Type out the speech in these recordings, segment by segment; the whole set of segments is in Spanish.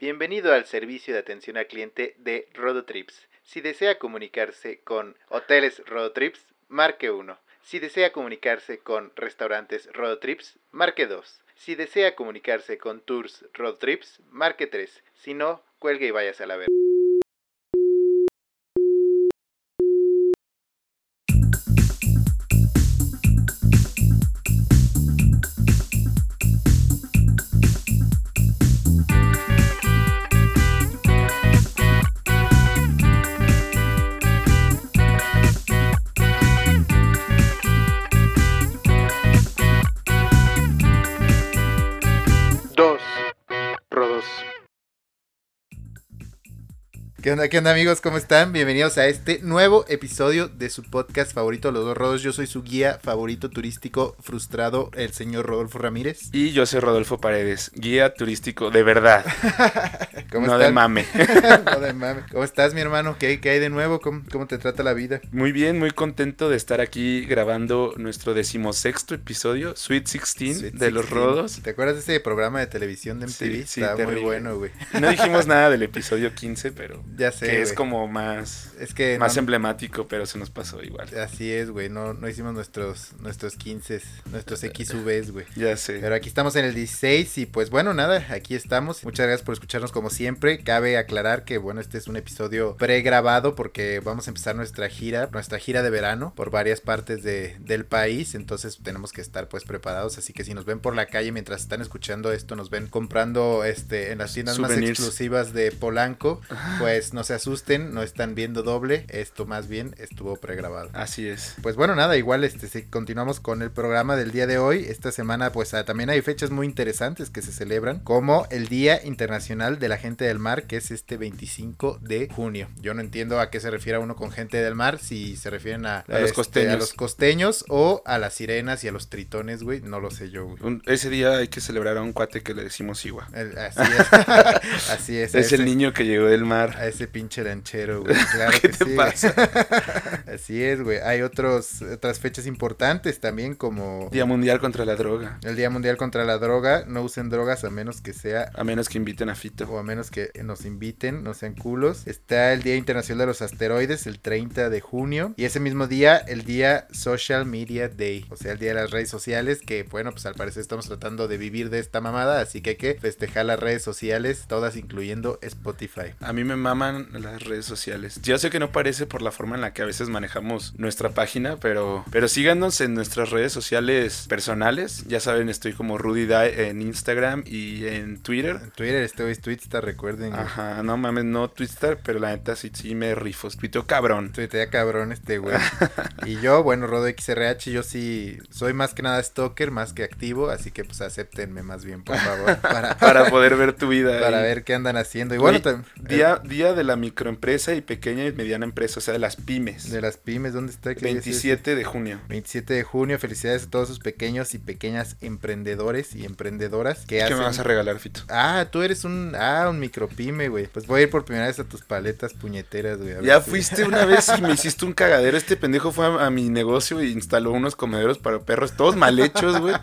Bienvenido al servicio de atención al cliente de Rodotrips. Si desea comunicarse con Hoteles Rodotrips, marque 1. Si desea comunicarse con Restaurantes Rodotrips, marque 2. Si desea comunicarse con Tours Rodotrips, marque 3. Si no, cuelgue y váyase a la ver. Onda, qué onda amigos? ¿Cómo están? Bienvenidos a este nuevo episodio de su podcast favorito, Los Dos Rodos. Yo soy su guía favorito turístico frustrado, el señor Rodolfo Ramírez. Y yo soy Rodolfo Paredes, guía turístico de verdad, ¿Cómo no de están? mame. no de mame. ¿Cómo estás, mi hermano? ¿Qué, qué hay de nuevo? ¿Cómo, cómo te trata la vida? Muy bien, muy contento de estar aquí grabando nuestro decimosexto episodio, Sweet 16 Sweet de Los 16. Rodos. ¿Te acuerdas de ese programa de televisión de MTV? Sí, sí, Estaba muy bueno, güey. No dijimos nada del episodio 15, pero Ya sé, que es como más, Es que más no- emblemático, pero se nos pasó igual. Así es, güey. No, no hicimos nuestros, nuestros 15, nuestros XVs, güey. Ya sé. Pero aquí estamos en el 16 y pues bueno, nada, aquí estamos. Muchas gracias por escucharnos como siempre. Cabe aclarar que bueno, este es un episodio pregrabado porque vamos a empezar nuestra gira, nuestra gira de verano por varias partes de- del país. Entonces tenemos que estar pues preparados. Así que si nos ven por la calle mientras están escuchando esto, nos ven comprando este en las tiendas más exclusivas de Polanco, pues no se asusten, no están viendo doble. Esto más bien estuvo pregrabado. Así es. Pues bueno, nada, igual este si continuamos con el programa del día de hoy. Esta semana pues ah, también hay fechas muy interesantes que se celebran, como el Día Internacional de la Gente del Mar, que es este 25 de junio. Yo no entiendo a qué se refiere uno con gente del mar, si se refieren a, A los este, costeños. a los costeños o a las sirenas y a los tritones, güey, no lo sé yo. Un- ese día hay que celebrar a un cuate que le decimos Igua. El- Así es, así es. Es el niño que llegó del mar. Ese pinche lanchero, güey. Claro ¿Qué que te sí. pasa? Así es, güey. Hay otros, otras fechas importantes también como Día Mundial contra la Droga. el Día Mundial contra la Droga. No usen drogas a menos que sea A menos que inviten a Fito. o a menos que nos inviten, no sean culos. Está el Día Internacional de los Asteroides, el 30 de junio. Y ese mismo día, el Día Social Media Day, o sea, el Día de las Redes Sociales, que bueno, pues al parecer estamos tratando de vivir de esta mamada, así que hay que festejar las redes sociales, todas incluyendo Spotify. A mí me maman las redes sociales. Yo sé que no parece por la forma en la que a veces manejamos nuestra página, pero, pero síganos en nuestras redes sociales personales. Ya saben, estoy como Rudy en Instagram y en Twitter. En Twitter estoy Twitsta, recuerden. Ajá, no mames, no Twitter, pero la neta sí, sí me rifo. Tuiteo cabrón. Tuitea cabrón este güey. y yo, bueno, Rodo XRH, yo sí soy más que nada stalker, más que activo, así que pues acéptenme más bien, por favor, para, Para poder ver tu vida. para ver qué andan haciendo. Y bueno, Día, día de la microempresa y pequeña y mediana empresa, o sea, de las pymes. de las pymes, ¿dónde está? ¿Qué día es ese? 27 de junio. 27 de junio, felicidades a todos sus pequeños y pequeñas emprendedores y emprendedoras que ¿Qué hacen... me vas a regalar, Fito? Ah, tú eres un... Ah, un micropyme, güey. Pues voy a ir por primera vez a tus paletas puñeteras, güey. Ya si- fuiste una vez y me hiciste un cagadero. Este pendejo fue a, a mi negocio e instaló unos comederos para perros, todos mal hechos, güey.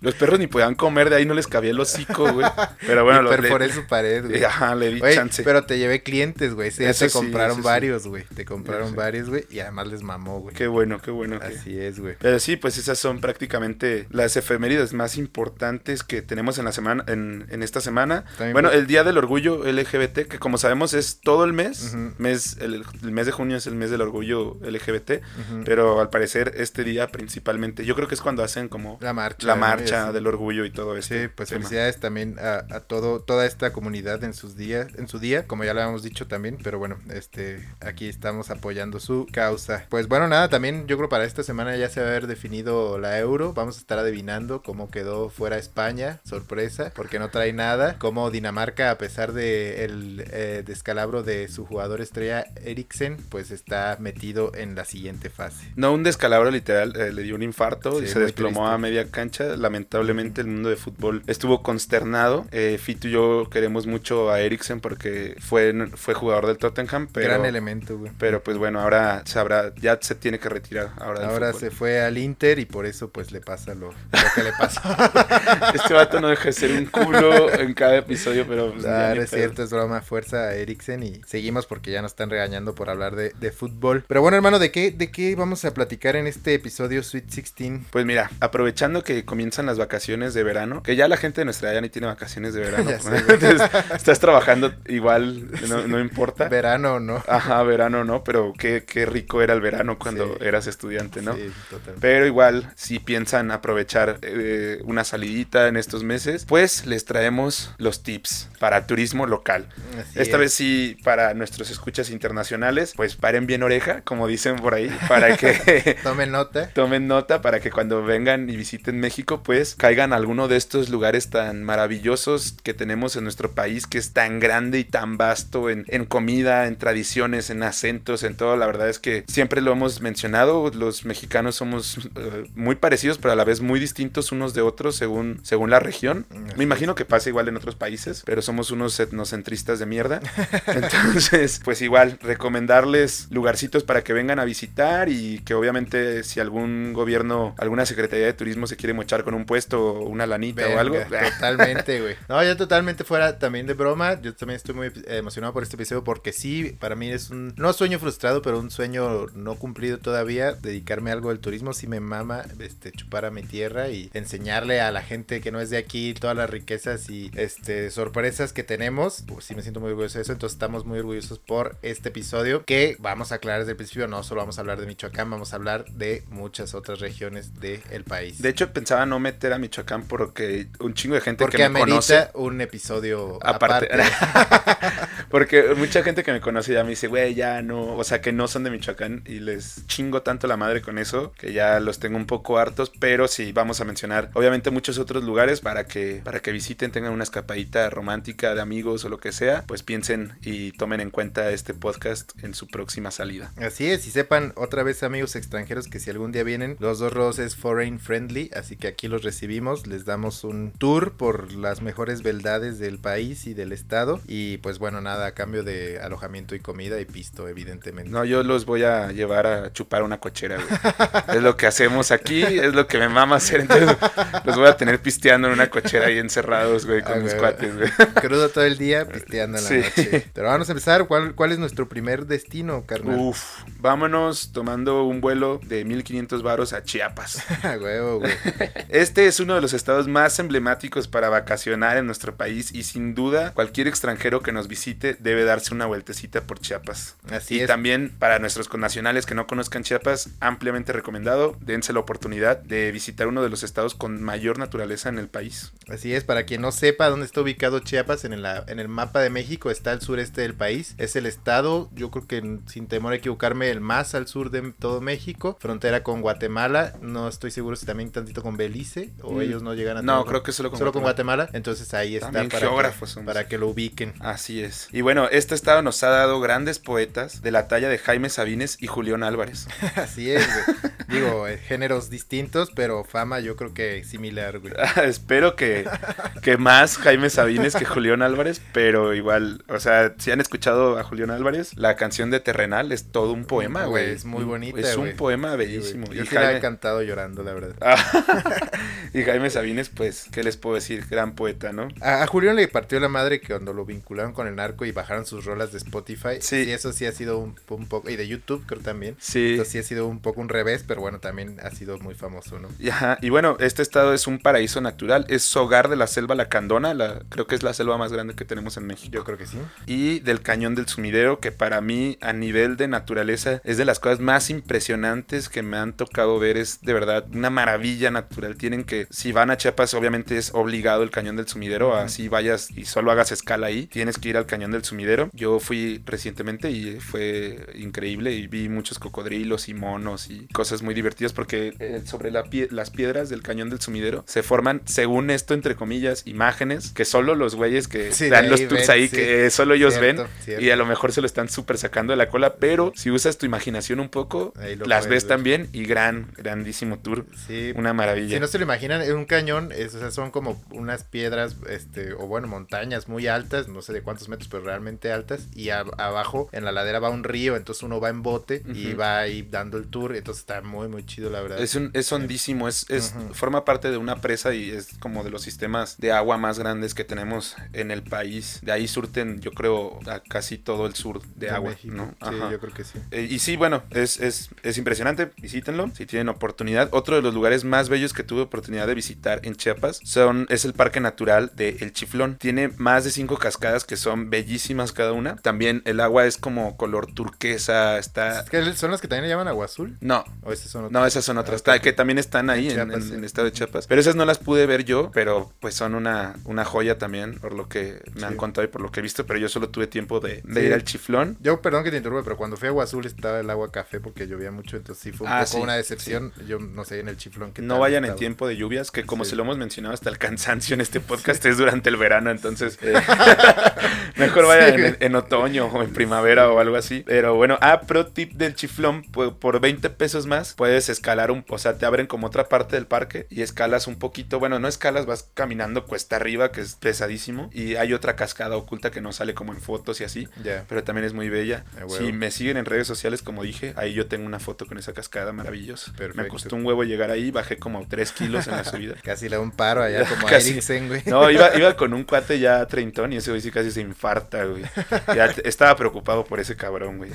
Los perros ni podían comer, de ahí no les cabía el hocico, güey. Pero bueno, Y lo perforé le- su pared, güey. Ajá, le di chance. pero te llevé clientes, güey. Sí, te compraron sí. varios, güey. Te compraron varios, güey. Y además les mamó, güey. Qué bueno, qué bueno. que- Así es, güey. Pero sí, pues esas son prácticamente las efemérides más importantes que tenemos en la semana, en, en esta semana. También bueno, el Día del Orgullo LGBT, que como sabemos es todo el mes. Mes el, el mes de junio es el mes del orgullo LGBT. Pero al parecer este día principalmente, yo creo que es cuando hacen como La marcha. la marcha del orgullo y todo eso. Sí, pues felicidades también a, a todo, toda esta comunidad en sus días, en su día, como ya lo habíamos dicho también, pero bueno, este, aquí estamos apoyando su causa. Pues bueno, nada, también yo creo para esta semana ya se va a haber definido la euro, vamos a estar adivinando cómo quedó fuera España, sorpresa, porque no trae nada, como Dinamarca, a pesar de el eh, descalabro de su jugador estrella Eriksen, pues está metido en la siguiente fase. No un descalabro literal, eh, le dio un infarto Sí, y se desplomó triste. a media cancha. Lamentablemente el mundo de fútbol estuvo consternado. Eh, Fito y yo queremos mucho a Eriksen porque fue, fue jugador del Tottenham, pero... Gran elemento, güey. Pero pues bueno, ahora sabrá, ya se tiene que retirar. Ahora, ahora se fue al Inter y por eso pues le pasa lo, que le pasa. este vato no deja de ser un culo en cada episodio, pero... Pues, es cierto, es broma. Fuerza a Eriksen y seguimos porque ya nos están regañando por hablar de, de fútbol. Pero bueno, hermano, ¿de qué, ¿de qué vamos a platicar en este episodio Sweet 16? Pues mira, aprovechando que comienzan las vacaciones de verano, que ya la gente de nuestra edad ni tiene vacaciones de verano. estás trabajando igual, no, importa. Verano o no. Ajá, verano no, pero qué, qué rico era el verano cuando eras estudiante, ¿no? Sí, totalmente. Pero igual, si piensan aprovechar eh, una salidita en estos meses, pues les traemos los tips para turismo local. Esta vez sí, para nuestros escuchas internacionales, pues paren bien oreja, como dicen por ahí, para que tomen nota. Tomen nota para que cuando vengan y visiten México, pues caigan a alguno de estos lugares tan maravillosos que tenemos en nuestro país, que es tan grande y tan vasto en, comida, en tradiciones, en acentos, en todo. La verdad es que siempre lo hemos mencionado, los mexicanos somos eh, muy parecidos, pero a la vez muy distintos unos de otros según, según la región. Me imagino que pasa igual en otros países, pero somos unos etnocentristas de mierda. Entonces, pues igual, recomendarles lugarcitos para que vengan a visitar y que obviamente si algún gobierno, alguna secretaría de turismo se quiere mochar con un puesto o una lanita o algo. Totalmente, güey. No, yo totalmente fuera también de broma. Yo también estoy muy emocionado por este episodio porque sí, para mí es un, no sueño frustrado, pero un sueño no cumplido todavía. Dedicarme a algo del turismo. Sí me mama este, chupar a mi tierra y enseñarle a la gente que no es de aquí todas las riquezas y este, sorpresas que tenemos. Pues sí me siento muy orgulloso de eso. Entonces estamos muy orgullosos por este episodio que vamos a aclarar desde el principio. No solo vamos a hablar de Michoacán, vamos a hablar de muchas otras regiones del país. De hecho, pensaba no meter a Michoacán porque un chingo de gente que me conoce. un episodio aparte. porque mucha gente que me conoce ya me dice, güey, ya no. O sea, que no son de Michoacán y les chingo tanto la madre con eso que ya los tengo un poco hartos. Pero sí, vamos a mencionar, obviamente, muchos otros lugares para que, para que visiten, tengan una escapadita romántica de amigos o lo que sea. Pues piensen y tomen en cuenta este podcast en su próxima salida. Así es, y sepan otra vez, amigos extranjeros, que si algún día vienen, los dos rodos es foreign friendly. Así que aquí los recibimos, les damos un tour por las mejores beldades del país y del estado. Y pues bueno, nada, a cambio de alojamiento y comida y pisto, evidentemente. No, yo los voy a llevar a chupar una cochera, güey. es lo que hacemos aquí, es lo que me mama hacer. Entonces los voy a tener pisteando en una cochera ahí encerrados, güey, con mis cuates, güey. Crudo todo el día pisteando en la noche. Pero vamos a empezar. ¿Cuál, ¿Cuál es nuestro primer destino, carnal? Uf, vámonos tomando un vuelo de 1500 varos a Chiapas. huevo, güey. Este es uno de los estados más emblemáticos para vacacionar en nuestro país y sin duda cualquier extranjero que nos visite debe darse una vueltecita por Chiapas. Así y también para nuestros connacionales que no conozcan Chiapas, ampliamente recomendado, dense la oportunidad de visitar uno de los estados con mayor naturaleza en el país. Así es, para quien no sepa dónde está ubicado Chiapas, en el, en el mapa de México está al sureste del país. Es el estado, yo creo que sin temor a equivocarme, el más al sur de todo México, frontera con Guatemala. No estoy seguro si también tantito con Belice o mm. ellos no llegan a... No, creo que solo con, solo Guatemala. con Guatemala. Entonces ahí está para, geógrafos que, para que lo ubiquen. Así es. Y bueno, este estado nos ha dado grandes poetas de la talla de Jaime Sabines y Julián Álvarez. Así es, Digo, eh, géneros distintos, pero fama yo creo que similar, güey. Espero que, que más Jaime Sabines que Julián Álvarez, pero igual, o sea, si han escuchado a Julián Álvarez, la canción de Terrenal es todo un poema, güey. Es muy bonita, Es un poema bellísimo. yo y sí Jaime... cantado llorando, la verdad. y Jaime Sabines, pues, ¿qué les puedo decir? Gran poeta, ¿no? A, Julián le partió la madre que cuando lo vincularon con el narco y bajaron sus rolas de Spotify. Sí. Y eso sí ha sido un, poco, y de YouTube creo también. Sí. Eso sí ha sido un poco un revés, pero bueno, también ha sido muy famoso, ¿no? Y, ajá, y bueno, este estado es un paraíso natural, es hogar de la selva lacandona, la, creo que es la selva más grande que tenemos en México. Yo creo que sí. Y del cañón del sumidero, que para mí a nivel de naturaleza es de las cosas más impresionantes que me han tocado ver, es de verdad una maravilla natural. Tienen que, si van a Chiapas, obviamente es obligado el cañón del sumidero, así vayas y solo hagas escala ahí, tienes que ir al cañón del sumidero. Yo fui recientemente y fue increíble y vi muchos cocodrilos y monos y cosas muy divertidas porque eh, sobre las piedras del cañón del sumidero se forman, según esto, entre comillas, imágenes que solo los güeyes que dan los tours ahí, que solo ellos ven y a lo mejor se lo están súper sacando de la cola, pero si usas tu imaginación un poco, las ves también y gran, grandísimo tour. Sí. Una maravilla. Si no se lo imaginan, es un cañón, es, o sea, son como unas piedras, este, o bueno, montañas muy altas, no sé de cuántos metros, pero realmente altas y abajo en la ladera va un río, entonces uno va en bote y va ahí dando el tour, entonces está muy muy chido la verdad. Es, un, es hondísimo, es, es forma parte de una presa y es como de los sistemas de agua más grandes que tenemos en el país. De ahí surten, yo creo, a casi todo el sur de, agua, ¿no? Sí, yo creo que sí. Eh, y sí, bueno, es, es, es impresionante, visítenlo si tienen oportunidad. Otro de los lugares más bellos que tuve oportunidad de visitar en Chiapas son, es el Parque Natural de El Chiflón. Tiene más de cinco cascadas que son bellísimas cada una. También el agua es como color turquesa, está... ¿Son las que también le llaman agua azul? No. ¿O esas son otras? No, esas son otras, ah, que también están ahí en, el estado de Chiapas. Pero esas no las pude ver yo, pero pues son una, una joya también, por lo que me han contado y por lo que he visto, pero yo solo tuve tiempo de, ir al Chiflón. Yo, perdón que te interrumpa, pero cuando fui a Agua Azul estaba el agua café porque llovía mucho, entonces sí fue un ah, poco una decepción. Yo no sé, en el Chiflón que No vayan en tiempo de lluvias, que como se lo hemos mencionado hasta el cansancio en este podcast es durante el verano, entonces eh, mejor vayan en, otoño o en primavera o algo así. Pero bueno, ah, pro tip del Chiflón, por 20 pesos más puedes escalar un, o sea, te abren como otra parte del parque y escalas un poquito, bueno, no escalas, vas caminando cuesta arriba, que es pesadísimo, y hay otra cascada oculta que no sale como en fotos y así, pero también es muy bella. Si me siguen en redes sociales, como dije, ahí yo tengo una foto con esa cascada maravillosa. Me costó un huevo llegar ahí, bajé como 3 kilos en la subida. casi le da un paro allá como casi, güey. No, iba, iba con un cuate ya treintón y ese güey sí casi se infarta, güey. Ya estaba preocupado por ese cabrón, güey.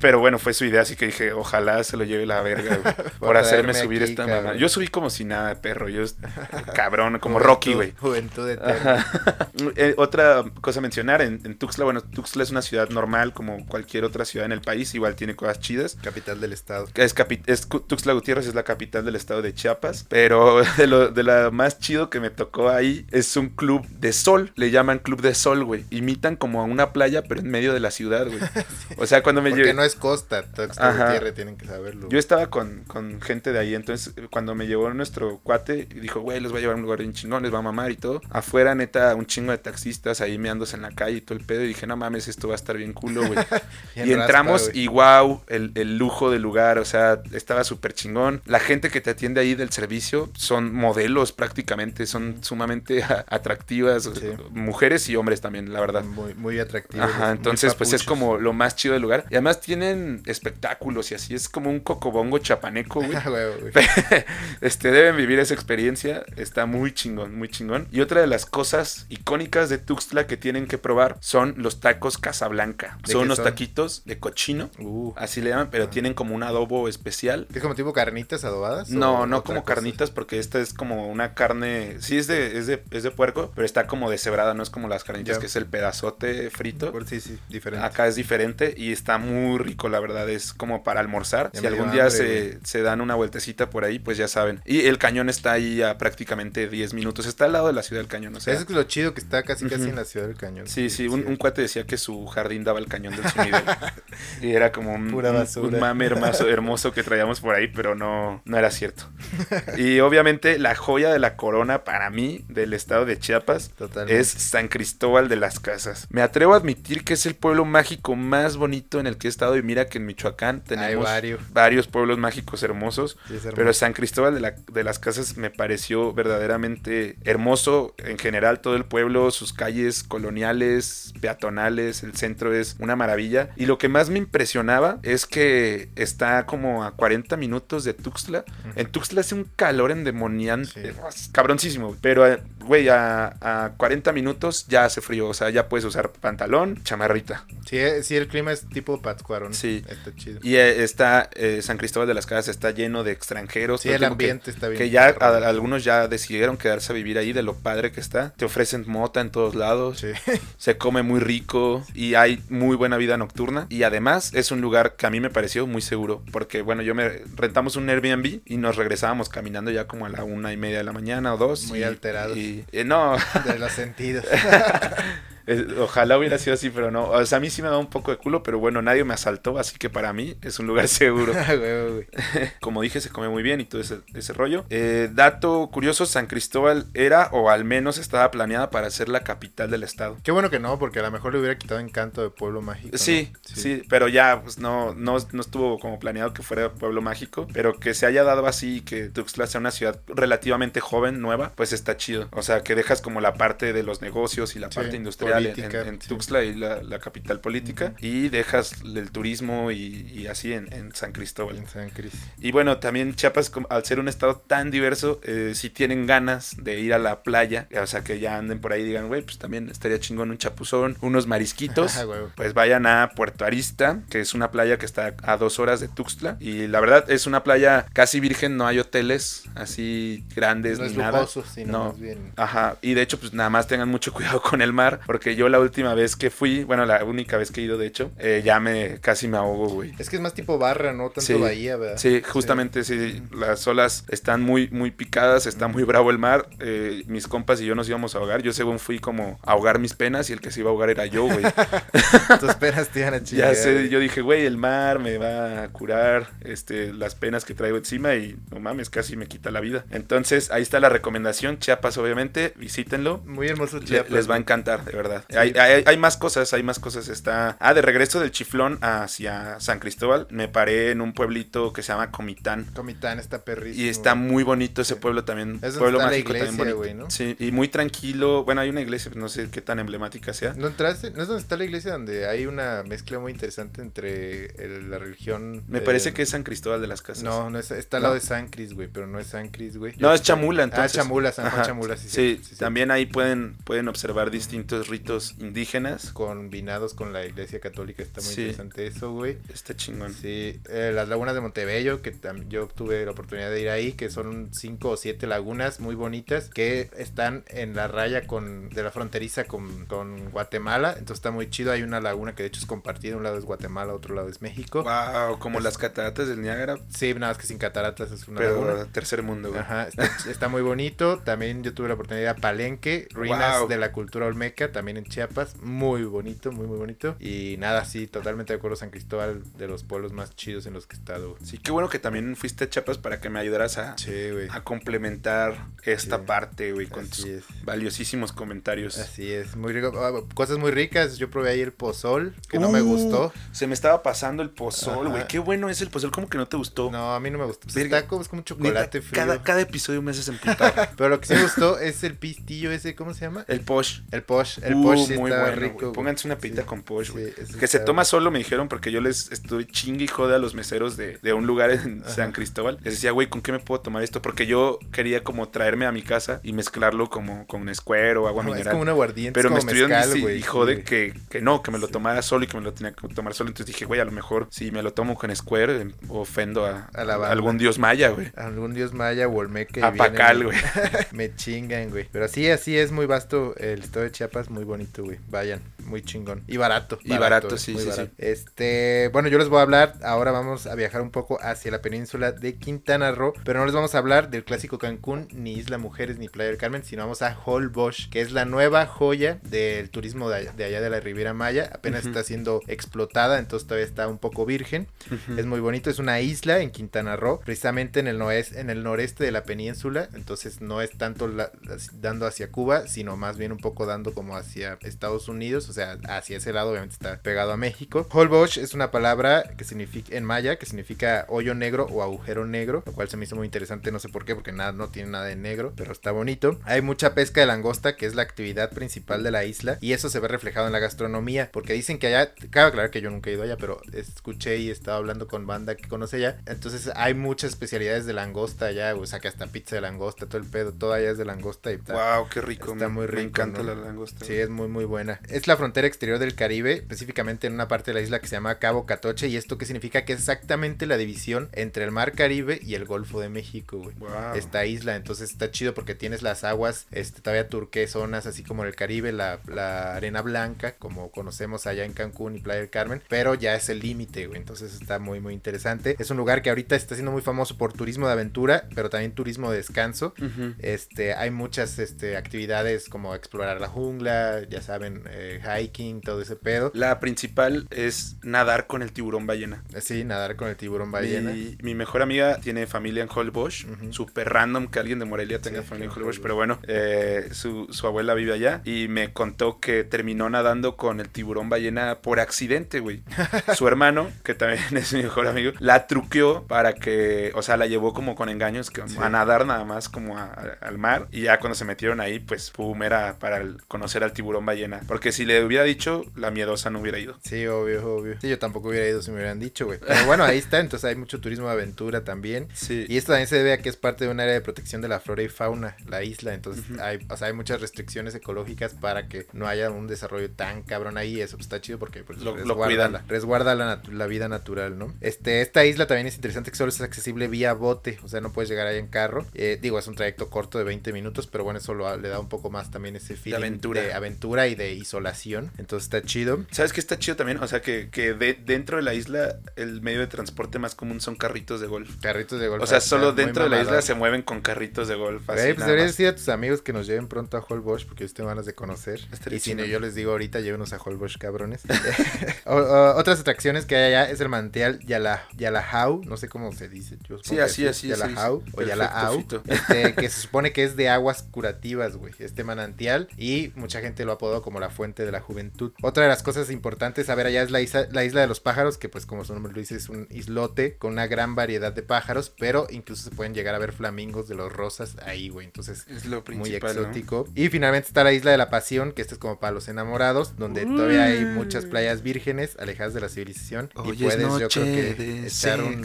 Pero bueno, fue su idea, así que dije, ojalá se lo lleve la verga, güey, por, hacerme subir esta mamá. Yo subí como si nada, perro. Yo, cabrón, como Rocky, güey. Juventud de eh, Otra cosa a mencionar, en, Tuxtla, bueno, Tuxtla es una ciudad normal como cualquier otra ciudad en el país, igual tiene cosas chidas. Capital del estado. Es, es Tuxtla Gutiérrez es la capital del estado de Chiapas, pero de lo, de la más chido que me tocó ahí es un club de sol, le llaman club de sol, güey. Imitan como a una playa, pero en medio de la ciudad, güey. O sea, cuando me Porque no es costa, Gutiérrez, tienen que saberlo. Yo estaba con, con gente de ahí, entonces cuando me llevó nuestro cuate y dijo, güey, les voy a llevar a un lugar bien chingón, les va a mamar y todo. Afuera, neta, un chingo de taxistas ahí meándose en la calle y todo el pedo. Y dije, no mames, esto va a estar bien culo, güey. y entramos y wow, el, el, lujo del lugar, o sea, estaba súper chingón. La gente que te atiende ahí del servicio son modelos prácticamente, son sumamente atractivas, mujeres y hombres también, la verdad. Muy, muy atractivas. Ajá, entonces pues es como lo más chido del lugar. Y además tienen espectáculos y así, es como un cocobongo chapaneco, güey. este, deben vivir esa experiencia, está muy chingón, muy chingón. Y otra de las cosas icónicas de Tuxtla que tienen que probar son los tacos Casablanca. Son unos taquitos de cochino, uh. así le llaman, pero ah. tienen como un adobo especial. ¿Es como tipo carnitas adobadas? No, no como carnitas porque esta es como una carne, sí es de, es de, es de puerco, pero está como deshebrada, no es como las carnitas que es el pedazote frito. Sí, sí, diferente. Acá es diferente y está muy rico, la verdad, es como para almorzar. si algún día se, se dan una vueltecita por ahí, pues ya saben. Y el cañón está ahí a prácticamente 10 minutos. Está al lado de la ciudad del cañón, o sea. Eso es lo chido que está casi casi en la ciudad del cañón. Sí, sí, un, cuate decía que su jardín daba el cañón del sonido. y era como un, un, mame hermoso, hermoso que traíamos por ahí, pero no, no era cierto. y obviamente la joya de la corona para mí del estado de Chiapas es San Cristóbal de las Casas. Me atrevo a admitir que es el pueblo mágico más bonito en el que he estado y mira que en Michoacán tenemos varios. varios pueblos mágicos hermosos, pero San Cristóbal de, la, de las Casas me pareció verdaderamente hermoso en general todo el pueblo, sus calles coloniales, peatonales, el centro es una maravilla. Y lo que más me impresionaba es que está como a 40 minutos de Tuxtla. En Tuxtla hace un calor endemoniante, cabroncísimo, pero eh, güey, a, a 40 minutos ya hace frío, o sea, ya puedes usar pantalón, chamarrita. Sí, eh, sí, el clima es tipo Pátzcuaro, Sí. Está chido. Y eh, está, San Cristóbal de las Casas está lleno de extranjeros. Sí, el ambiente está bien. Que ya algunos ya decidieron quedarse a vivir ahí de lo padre que está. Te ofrecen mota en todos lados. Sí. Se come muy rico y hay muy buena vida nocturna. Y además es un lugar que a mí me pareció muy seguro. Porque, bueno, yo me rentamos un Airbnb y nos regresábamos caminando ya como a la una y media de la mañana o dos. Muy alterados. Y, eh, no. De los sentidos. Ojalá hubiera sido así, pero no. O sea, a mí sí me da un poco de culo, pero bueno, nadie me asaltó, así que para mí es un lugar seguro. Como dije, se come muy bien y todo ese, ese rollo. Eh, dato curioso, San Cristóbal era, o al menos estaba planeada para ser la capital del estado. Qué bueno que no, porque a lo mejor le hubiera quitado encanto de pueblo mágico. Sí, sí, pero ya pues, no, no, no estuvo como planeado que fuera pueblo mágico, pero que se haya dado así, que Tuxtla sea una ciudad relativamente joven, nueva, pues está chido. O sea, que dejas como la parte de los negocios y la parte industrial en- en, en. Tuxtla, y la, la capital política, y dejas el turismo y, y así en, en San Cristóbal. En San Cris. Y bueno, también Chiapas, al ser un estado tan diverso, eh, si tienen ganas de ir a la playa, o sea, que ya anden por ahí y digan, güey, pues también estaría chingón un chapuzón, unos marisquitos, pues vayan a Puerto Arista, que es una playa que está a dos horas de Tuxtla. Y la verdad es una playa casi virgen, no hay hoteles así grandes No ni es nada. lujoso, sino No. más bien. Ajá, y de hecho, pues nada más tengan mucho cuidado con el mar, porque yo la última vez que fui, bueno, la única vez que he ido, de hecho, eh, ya me casi me ahogo, güey. Es que es más tipo barra, no tanto Sí. bahía, ¿verdad? Sí, justamente sí. las olas están muy, muy picadas, está muy bravo el mar. eh, mis compas y yo nos íbamos a ahogar. Yo según fui como a ahogar mis penas y el que se iba a ahogar era yo, güey. Tus penas te iban a chingar. ya sé, yo dije, güey, el mar me va a curar este, las penas que traigo encima y no mames, casi me quita la vida. Entonces, ahí está la recomendación. Chiapas, obviamente, visítenlo. Muy hermoso Le- Chiapas. les va a encantar, de verdad. Hay, hay- hay más cosas, hay más cosas. Está. Ah, de regreso del chiflón hacia San Cristóbal, me paré en un pueblito que se llama Comitán. Comitán está perrísimo. Y está muy bonito ese pueblo también. Es donde pueblo está la mágico iglesia, también bonito. güey, ¿no? Sí, y muy tranquilo. Bueno, hay una iglesia, no sé qué tan emblemática sea. ¿No entraste? ¿No es donde está la iglesia donde hay una mezcla muy interesante entre el- la religión? Me eh, parece que es San Cristóbal de las Casas. No, no es, está al No. lado de San Cris, güey, pero no es San Cris, güey. No, es Chamula, entonces. Ah, Chamula, San Juan. Chamula, sí, Sí, sí, sí, sí. también ahí pueden, pueden observar distintos ritos indígenas. Combinados con la iglesia católica, está muy Sí. interesante eso, güey. Está chingón. Sí, eh, las lagunas de Montebello, que yo tuve la oportunidad de ir ahí, que son cinco o siete lagunas muy bonitas, que están en la raya con de la fronteriza con, con Guatemala, entonces está muy chido, hay una laguna que de hecho es compartida, un lado es Guatemala, otro lado es México. Wow, como las cataratas del Niágara, Sí, nada más que sin cataratas es una pero laguna. tercer mundo, güey. Ajá, está, está muy bonito. También yo tuve la oportunidad de ir a Palenque, ruinas Wow. de la cultura olmeca, también en Chiapas. Muy bonito, muy, muy bonito. Y nada, sí, totalmente de acuerdo. San Cristóbal, de los pueblos más chidos en los que he estado. güey. Sí, qué bueno que también fuiste a Chiapas para que me ayudaras a, Sí, a complementar esta Sí. parte, güey, con Así tus es. valiosísimos comentarios. Así es, muy rico. Ah, Cosas muy ricas. Yo probé ahí el pozol, que no me Uh, gustó. Se me estaba pasando el pozol, Ajá. güey. Qué bueno es el pozol, como que no te gustó. No, a mí no me gustó. Pues está como, es como chocolate frío. cada, cada episodio me haces emputar. Pero lo que sí me gustó es el pistillo ese, ¿cómo se llama? el posh. El posh. El Uh, posh muy bueno, rico. Pónganse una pedita Sí, con posh, güey. que se toma solo, me dijeron, porque yo les estoy chingue y jode a los meseros de, de un lugar en Ajá. San Cristóbal. Les decía, güey, ¿con qué me puedo tomar esto? Porque yo quería como traerme a mi casa y mezclarlo como con Square o agua No, es mineral. como un aguardiente. Pero me estuvieron mezcal, dici- güey, y jode sí, güey. que, que no, que me lo tomara solo y que me lo tenía que tomar solo. Entonces dije, güey, a lo mejor si me lo tomo con Square, eh, ofendo a, A la a algún dios maya, güey. Algún dios maya o olmeca. A Pacal, güey. Me chingan, güey. Pero sí, así es muy vasto el estado de Chiapas, muy bonito, güey. Vayan, muy chingón. Y barato. Y barato, sí, muy sí, barato. Este, bueno, yo les voy a hablar, ahora vamos a viajar un poco hacia la península de Quintana Roo, pero no les vamos a hablar del clásico Cancún, ni Isla Mujeres, ni Playa del Carmen, sino vamos a Holbox, que es la nueva joya del turismo de allá de, allá de la Riviera Maya. Apenas está siendo explotada, entonces todavía está un poco virgen. Es muy bonito, es una isla en Quintana Roo, precisamente en el, en el noreste de la península, entonces no es tanto la- dando hacia Cuba, sino más bien un poco dando como hacia Estados Unidos, o sea, hacia ese lado obviamente está pegado a México. Holbox es una palabra que significa en maya, que significa hoyo negro o agujero negro, lo cual se me hizo muy interesante, no sé por qué, porque nada, no tiene nada de negro, pero está bonito. Hay mucha pesca de langosta, que es la actividad principal de la isla, y eso se ve reflejado en la gastronomía, porque dicen que allá, cabe aclarar que yo nunca he ido allá, pero escuché y estaba hablando con banda que conoce allá, entonces hay muchas especialidades de langosta allá, o sea, que hasta pizza de langosta, todo el pedo, todo allá es de langosta y está, Wow, qué rico. está me, muy me rico, encanta ¿no? la langosta. Sí, es muy muy buena. Es la frontera exterior del Caribe, específicamente en una parte de la isla que se llama Cabo Catoche. ¿Y esto qué significa? Que es exactamente la división entre el Mar Caribe y el Golfo de México, güey. Wow. Esta isla, entonces está chido porque tienes las aguas este, todavía turquesonas, así como en el Caribe, la, la arena blanca, como conocemos allá en Cancún y Playa del Carmen, pero ya es el límite, güey. Entonces está muy, muy interesante. Es un lugar que ahorita está siendo muy famoso por turismo de aventura, pero también turismo de descanso. Este, hay muchas este, actividades como explorar la jungla, ya saben, eh, hiking, todo ese pedo. La principal es nadar con el tiburón ballena. Sí, nadar con el tiburón ballena. Mi, mi mejor amiga tiene familia en Holbox. Ujú. Super random que alguien de Morelia tenga Sí, familia en Holbox. Pero bueno, eh, su, su abuela vive allá. Y me contó que terminó nadando con el tiburón ballena por accidente, güey. su hermano, que también es mi mejor amigo, la truqueó para que, o sea, la llevó como con engaños Sí. a nadar nada más como a- a- al mar. Y ya cuando se metieron ahí, pues, pum, era para el- conocer al tiburón tiburón ballena. Porque si le hubiera dicho, la miedosa no hubiera ido. Sí, obvio, obvio. Sí, yo tampoco hubiera ido si me hubieran dicho, güey. Pero bueno, ahí está, entonces hay mucho turismo de aventura también. Sí. Y esto también se debe a que es parte de un área de protección de la flora y fauna, la isla. Entonces hay, o sea, hay muchas restricciones ecológicas para que no haya un desarrollo tan cabrón ahí. Eso está chido porque pues, Lo- resguarda, la, resguarda la, vida natural, ¿no? Este, esta isla también es interesante que solo es accesible vía bote. O sea, no puedes llegar ahí en carro. Eh, digo, es un trayecto corto de 20 minutos, pero bueno, eso lo- le da un poco más también ese feeling aventura. de aventura y de isolación. Entonces está chido. ¿Sabes qué está chido también? O sea, que, que de- dentro de la isla el medio de transporte más común son carritos de golf. Carritos de golf. O sea, solo dentro de la isla se mueven con carritos de golf. así Güey, pues deberías decir a tus amigos que nos lleven pronto a Holbox porque ellos tengo ganas de conocer. Estaría y si no, yo les digo ahorita, llévenos a Holbox, cabrones. O- o- otras atracciones que hay allá es el manantial Yala, Yalahau, no sé cómo se dice. yo Sí, así, así. Yalahau o Yalahau, este, que se supone que es de aguas curativas, güey, este manantial. Y mucha gente lo apodado como la fuente de la juventud. Otra de las cosas importantes, a ver, allá es la isla, la isla de los pájaros, que pues como su nombre lo dice, es un islote con una gran variedad de pájaros, pero incluso se pueden llegar a ver flamingos de los rosas ahí, güey. Entonces Es lo muy exótico. Y finalmente está la isla de la Pasión, que esta es como para los enamorados, donde todavía hay muchas playas vírgenes, alejadas de la civilización. y es puedes, yo creo que echar un,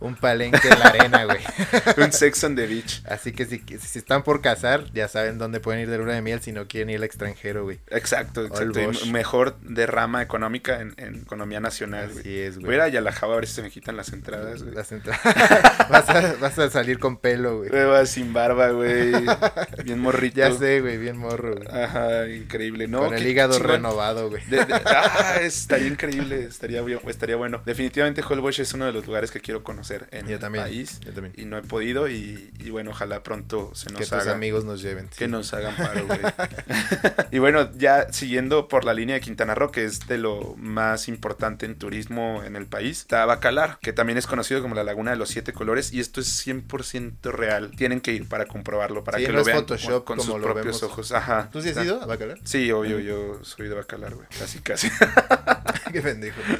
un palenque en la arena, güey. un sex on the beach. Así que si, si están por casar, ya saben dónde pueden ir de luna de miel si no quieren ir al extranjero, güey. Exacto, exacto. Y mejor derrama económica en, en economía nacional, güey. Así es, Voy a güey. ir a Yalajaba a ver si se me quitan las entradas, güey. Las entra- vas, a, vas a salir con pelo, güey. Güey, sin barba, güey. Bien morrito. Ya sé, güey, bien morro, güey. Ajá, increíble. No, con el hígado chingón. renovado, güey. De- de- ah, estaría increíble, estaría, bien- estaría bueno. Definitivamente Holbox es uno de los lugares que quiero conocer en Yo el también. país. Yo también. Y no he podido y, y bueno, ojalá pronto se Que nos tus haga. amigos nos lleven. Que nos hagan paro, güey. y bueno, ya siguiendo por la línea de Quintana Roo, que es de lo más importante en turismo en el país, está Bacalar, que también es conocido como la Laguna de los Siete Colores, y esto es 100% real. Tienen que ir para comprobarlo, para Sí, que no lo vean Photoshop con, sus propios vemos. ojos. Ajá. ¿Tú sí has ido a Bacalar? Sí, obvio, yo soy de Bacalar, güey. Casi, casi. Qué pendejo.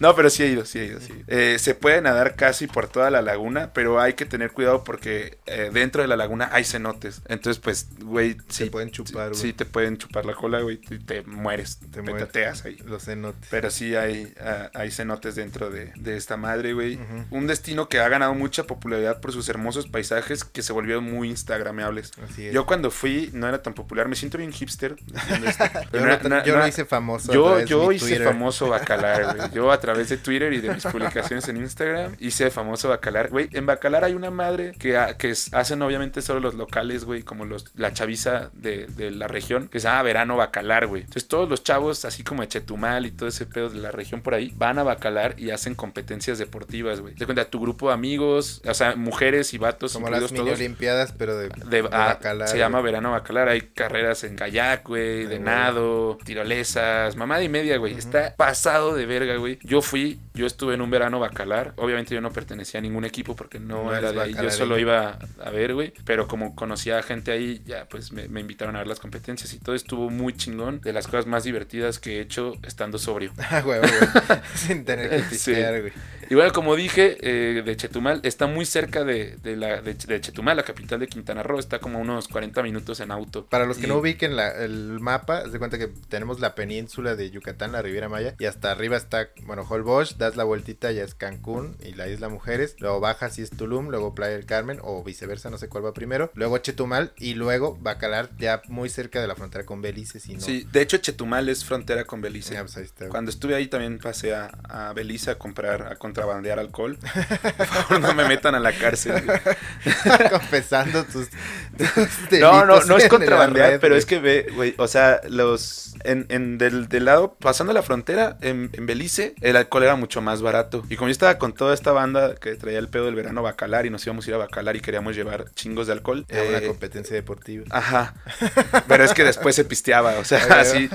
No, pero sí he ido, sí he ido, sí. Eh, se puede nadar casi por toda la laguna, pero hay que tener cuidado porque eh, dentro de la laguna hay cenotes. Entonces, pues, güey, sí, pueden chupar, sí te pueden chupar la cola, güey, y te mueres, te, petateas ahí. Los cenotes. Pero sí hay, ah, hay cenotes dentro de, de esta madre, güey. Un destino que ha ganado mucha popularidad por sus hermosos paisajes que se volvieron muy instagrameables. Así es. Yo cuando fui no era tan popular, me siento bien hipster. Yo, pero lo, no- no- yo no- lo hice famoso. yo, yo hice Twitter. famoso Bacalar, güey. Yo a través de Twitter y de mis publicaciones en Instagram hice famoso Bacalar. Güey, en Bacalar hay una madre que, que es- hacen obviamente solo los locales, güey, como los, la chaviza de, de la región, que se llama Verano Bacalar, güey. Entonces todos los chavos, así como de Chetumal y todo ese pedo de la región por ahí, van a Bacalar y hacen competencias deportivas, güey. Te cuenta, tu grupo de amigos, o sea, mujeres y vatos, Como las mini todos. olimpiadas, pero de, De, de ah, Bacalar, se llama. Verano Bacalar. Hay carreras en kayak, güey, de nado, tirolesas, mamada y media, güey. Está pasado de verga, güey. Yo fui, yo estuve en un verano Bacalar. Obviamente yo no pertenecía a ningún equipo porque no, No era de ahí. Yo solo iba a ver, güey. Pero como conocía a gente ahí, ya pues me, me invitaron a ver las competencias y todo estuvo muy chingón. De las cosas más divertidas que he hecho estando sobrio. Ah, güey, güey. Sin tener que Sí. pistear, güey. Y bueno, como dije, eh, de Chetumal está muy cerca de, de la, de, de Chetumal, la capital de Quintana Roo. Está como unos 40 minutos en auto. Para los que Y- no ubiquen la- el mapa, de cuenta que tenemos la península de Yucatán, la Riviera Maya, y hasta arriba está, bueno, Holbox, das la vueltita, ya es Cancún y la isla Mujeres, luego bajas y es Tulum, luego Playa del Carmen, o viceversa, no sé cuál va primero, luego Chetumal y luego Bacalar, ya muy cerca de la frontera con Belice, si no. Sí, de hecho Chetumal es frontera con Belice. Pues ahí está. güey. Cuando estuve ahí también pasé a, a Belice a comprar, a contrabandear alcohol. Por favor, no me metan a la cárcel. Confesando tus, tus No, no, no es contrabandear, red, pero es que ve, güey, o sea, los... En, en del, del lado, pasando la frontera, en, en Belice, el alcohol era mucho más barato. Y como yo estaba con toda esta banda que traía el pedo del verano bacalar y nos íbamos a ir a bacalar y queríamos llevar chingos de alcohol. Era una eh, competencia deportiva. Ajá. Pero es que después se pisteaba, o sea, así.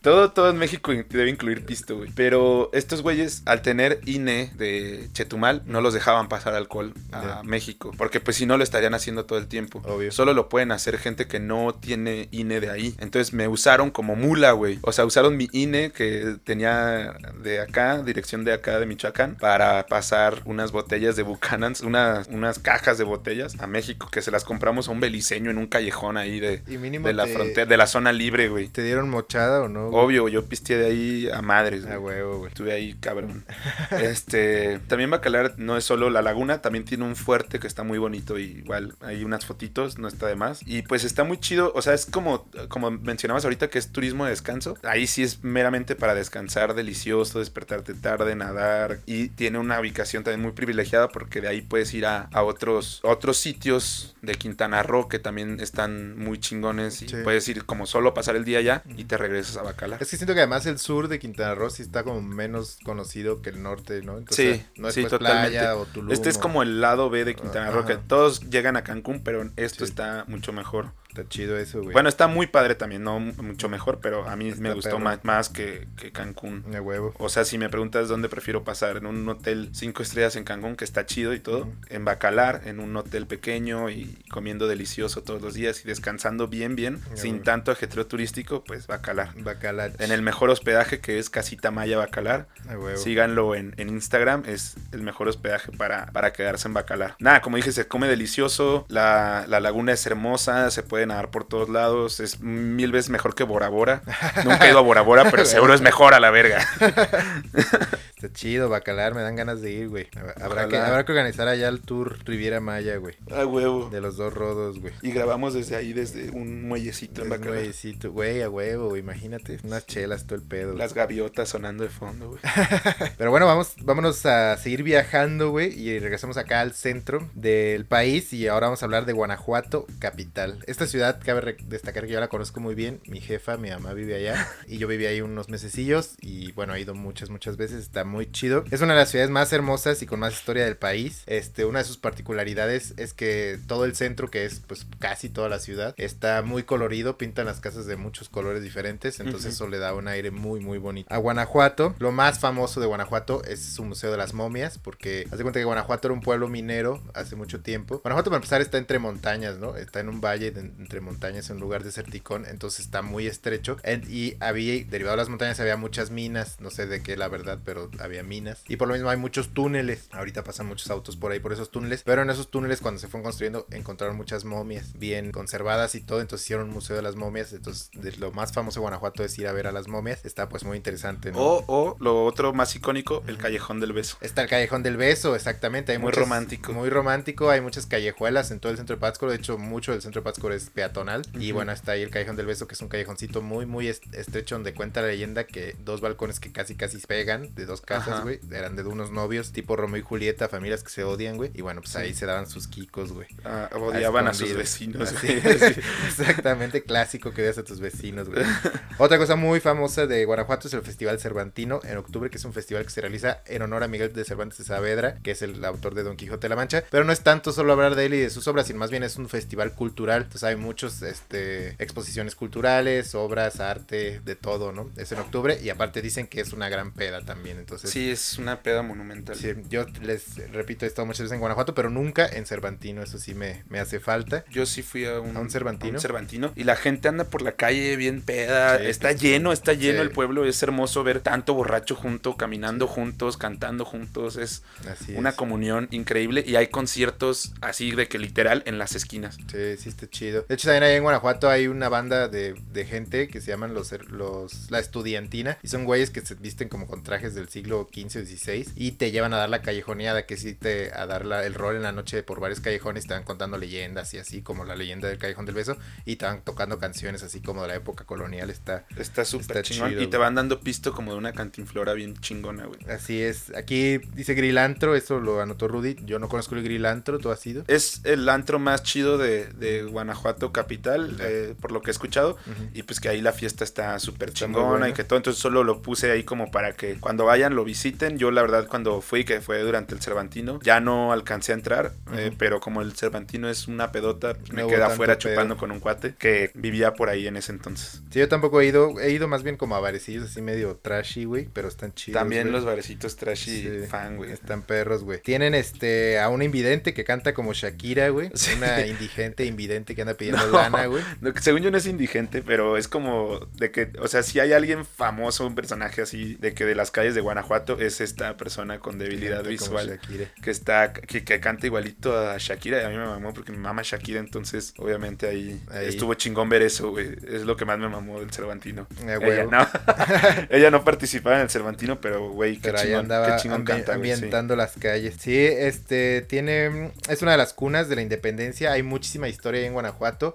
Todo, todo en México debe incluir pisto, güey. Pero estos güeyes, al tener INE de Chetumal, no los dejaban pasar alcohol a Ya. México. Porque pues si no lo estarían haciendo todo el tiempo. Obvio. Solo lo pueden hacer gente que no tiene INE de ahí. Entonces me usaron como mula, güey. O sea, usaron mi INE que tenía de acá, dirección de, acá de Michoacán para pasar unas botellas de Buchanan's, unas, unas cajas de botellas a México que se las compramos a un beliceño en un callejón ahí de, Y de la te- frontera, de la zona libre, güey. ¿Te dieron mochada o no? güey? Obvio, yo pisteé de ahí a madres, A huevo, güey. Estuve ahí, cabrón. Este, también Bacalar no es solo la laguna, también tiene un fuerte que está muy bonito y igual hay unas fotitos, no está de más. Y pues está muy chido, o sea, es como como mencionabas ahorita que es turismo de descanso. Ahí sí es meramente para descansar, delicioso, despertarte tarde, nadar y tiene una ubicación también muy privilegiada porque de ahí puedes ir a, a otros otros sitios de Quintana Roo que también están muy chingones y Sí. puedes ir como solo pasar el día allá y te regresas a Bacalar. Es que siento que además el sur de Quintana Roo sí está como menos conocido que el norte, ¿no? Entonces, Sí, no es sí, pues totalmente. playa o Tulum. Este es como el lado B de Quintana Roo, que todos llegan a Cancún, pero esto Sí. está mucho mejor. Está chido eso, güey. Bueno, está muy padre también, no mucho mejor, pero a mí Está me gustó ma- más, que, que Cancún. A huevo. O sea, si me preguntas dónde prefiero pasar, en un hotel cinco estrellas en Cancún, que está chido y todo, en Bacalar, en un hotel pequeño y comiendo delicioso todos los días y descansando bien, bien, sin tanto ajetreo turístico, pues Bacalar. Bacalar. En el mejor hospedaje que es Casita Maya Bacalar, A huevo. Síganlo en, en Instagram, es el mejor hospedaje para, para quedarse en Bacalar. Nada, como dije, se come delicioso, la, la laguna es hermosa, se puede nadar por todos lados, es mil veces mejor que Bora Bora. Nunca he ido a Bora Bora, pero seguro es mejor a la verga. Está chido, Bacalar, me dan ganas de ir, güey. Habrá que, habrá que organizar allá el tour Riviera Maya, güey. A huevo. De los dos rodos, güey. Y grabamos desde ahí, desde un muellecito en Es Bacalar. nuevecito, güey, a huevo, güey, imagínate. Unas chelas, todo el pedo. Las gaviotas sonando de fondo, güey. Pero bueno, vamos, vámonos a seguir viajando, güey, y regresamos acá al centro del país y ahora vamos a hablar de Guanajuato, capital. Esta ciudad, cabe destacar que yo la conozco muy bien, mi jefa, mi mamá vive allá y yo viví ahí unos mesecillos y bueno, he ido muchas, muchas veces, está muy chido. Es una de las ciudades más hermosas y con más historia del país. Este, una de sus particularidades es que todo el centro, que es pues casi toda la ciudad, está muy colorido, pintan las casas de muchos colores diferentes, entonces eso le da un aire muy, muy bonito. A Guanajuato, lo más famoso de Guanajuato es su Museo de las Momias, porque haz de cuenta que Guanajuato era un pueblo minero hace mucho tiempo. Guanajuato, para empezar, está entre montañas, ¿no? Está en un valle de- entre montañas, en un lugar deserticón, entonces está muy estrecho. En- y había, derivado de las montañas, había muchas minas, no sé de qué la verdad, pero había minas. Y por lo mismo hay muchos túneles. Ahorita pasan muchos autos por ahí por esos túneles, pero en esos túneles, cuando se fueron construyendo, encontraron muchas momias bien conservadas y todo, entonces hicieron un museo de las momias. Entonces, de lo más famoso de Guanajuato es ir a ver a las momias. Está pues muy interesante, ¿no? O, o lo otro más icónico, el Callejón del Beso. Está el Callejón del Beso, exactamente. Hay Muy muchas- romántico. Muy romántico. Hay muchas callejuelas en todo el centro de Pátzcuaro. De hecho, mucho del centro de Pátzcuaro es peatonal. Y bueno, está ahí el Callejón del Beso, que es un callejoncito muy, muy est- estrecho donde cuenta la leyenda que dos balcones que casi, casi pegan de dos casas, güey. Eran de unos novios, tipo Romeo y Julieta, familias que se odian, güey. Y bueno, pues ahí Sí. se daban sus kikos, güey. Ah, odiaban a sus vecinos. Güey. exactamente, clásico que veas a tus vecinos, güey. Otra cosa muy famosa de Guanajuato es el Festival Cervantino en octubre, que es un festival que se realiza en honor a Miguel de Cervantes de Saavedra, que es el autor de Don Quijote de la Mancha. Pero no es tanto solo hablar de él y de sus obras, sino más bien es un festival cultural. Entonces hay muchos este, exposiciones culturales, obras, arte, de todo, ¿no? Es en octubre y aparte dicen que es una gran peda también. Entonces, Sí, es una peda monumental. sí, yo les repito, he estado muchas veces en Guanajuato, pero nunca en Cervantino. Eso sí me, me hace falta. Yo sí fui a un, ¿A un Cervantino? a un Cervantino. Y la gente anda por la calle bien peda. Sí, está pues, lleno, está lleno sí. el pueblo. Es hermoso ver tanto borracho junto, caminando juntos, cantando juntos. Es Así una es. comunión increíble. Y hay conciertos así de que literal en las esquinas. Sí, sí está chido. De hecho, también ahí en Guanajuato hay una banda de, de gente que se llaman los, los la estudiantina. Y son güeyes que se visten como con trajes del siglo XV o XVI. Y te llevan a dar la callejoneada, que sí te a dar la- el rol en la noche por varios callejones. Te van contando leyendas y así, como la leyenda del Callejón del Beso. Y te van tocando canciones así como de la época colonial. Está Está súper chingón. chido, y te van dando pisto como de una cantinflora bien chingona, güey. Así es. Aquí dice Grilantro, eso lo anotó Rudy. Yo no conozco el Grilantro, ¿tú has ido? Es el antro más chido de, de Guanajuato capital, eh, por lo que he escuchado. Ujú. Y pues que ahí la fiesta está súper chingona y que todo. Entonces solo lo puse ahí como para que cuando vayan lo visiten. Yo la verdad cuando fui, que fue durante el Cervantino, ya no alcancé a entrar. eh, pero como el Cervantino es una pedota, me quedé afuera pedo. chupando con un cuate que vivía por ahí en ese entonces. Sí, yo tampoco he ido. He ido más bien como a barecillos así medio trashy, güey. Pero están chidos. También los barecitos trashy Sí, fan, güey. Están perros, güey. Tienen este a una invidente que canta como Shakira, güey. Sí. Una indigente invidente que anda pidiendo No. lana, güey. No, según yo no es indigente, pero es como de que, o sea, si hay alguien famoso, un personaje así, de que de las calles de Guanajuato Guanajuato es esta persona con debilidad visual que está que, que canta igualito a Shakira y a mí me mamó porque me mama Shakira entonces obviamente ahí, Ahí. estuvo chingón ver eso güey es lo que más me mamó del Cervantino Eh, ella no ella no participaba en el Cervantino pero güey qué Pero ahí chingón, andaba qué chingón ambi- canta sí. ambientando las calles. Sí, este tiene es una de las cunas de la independencia. Hay muchísima historia en Guanajuato.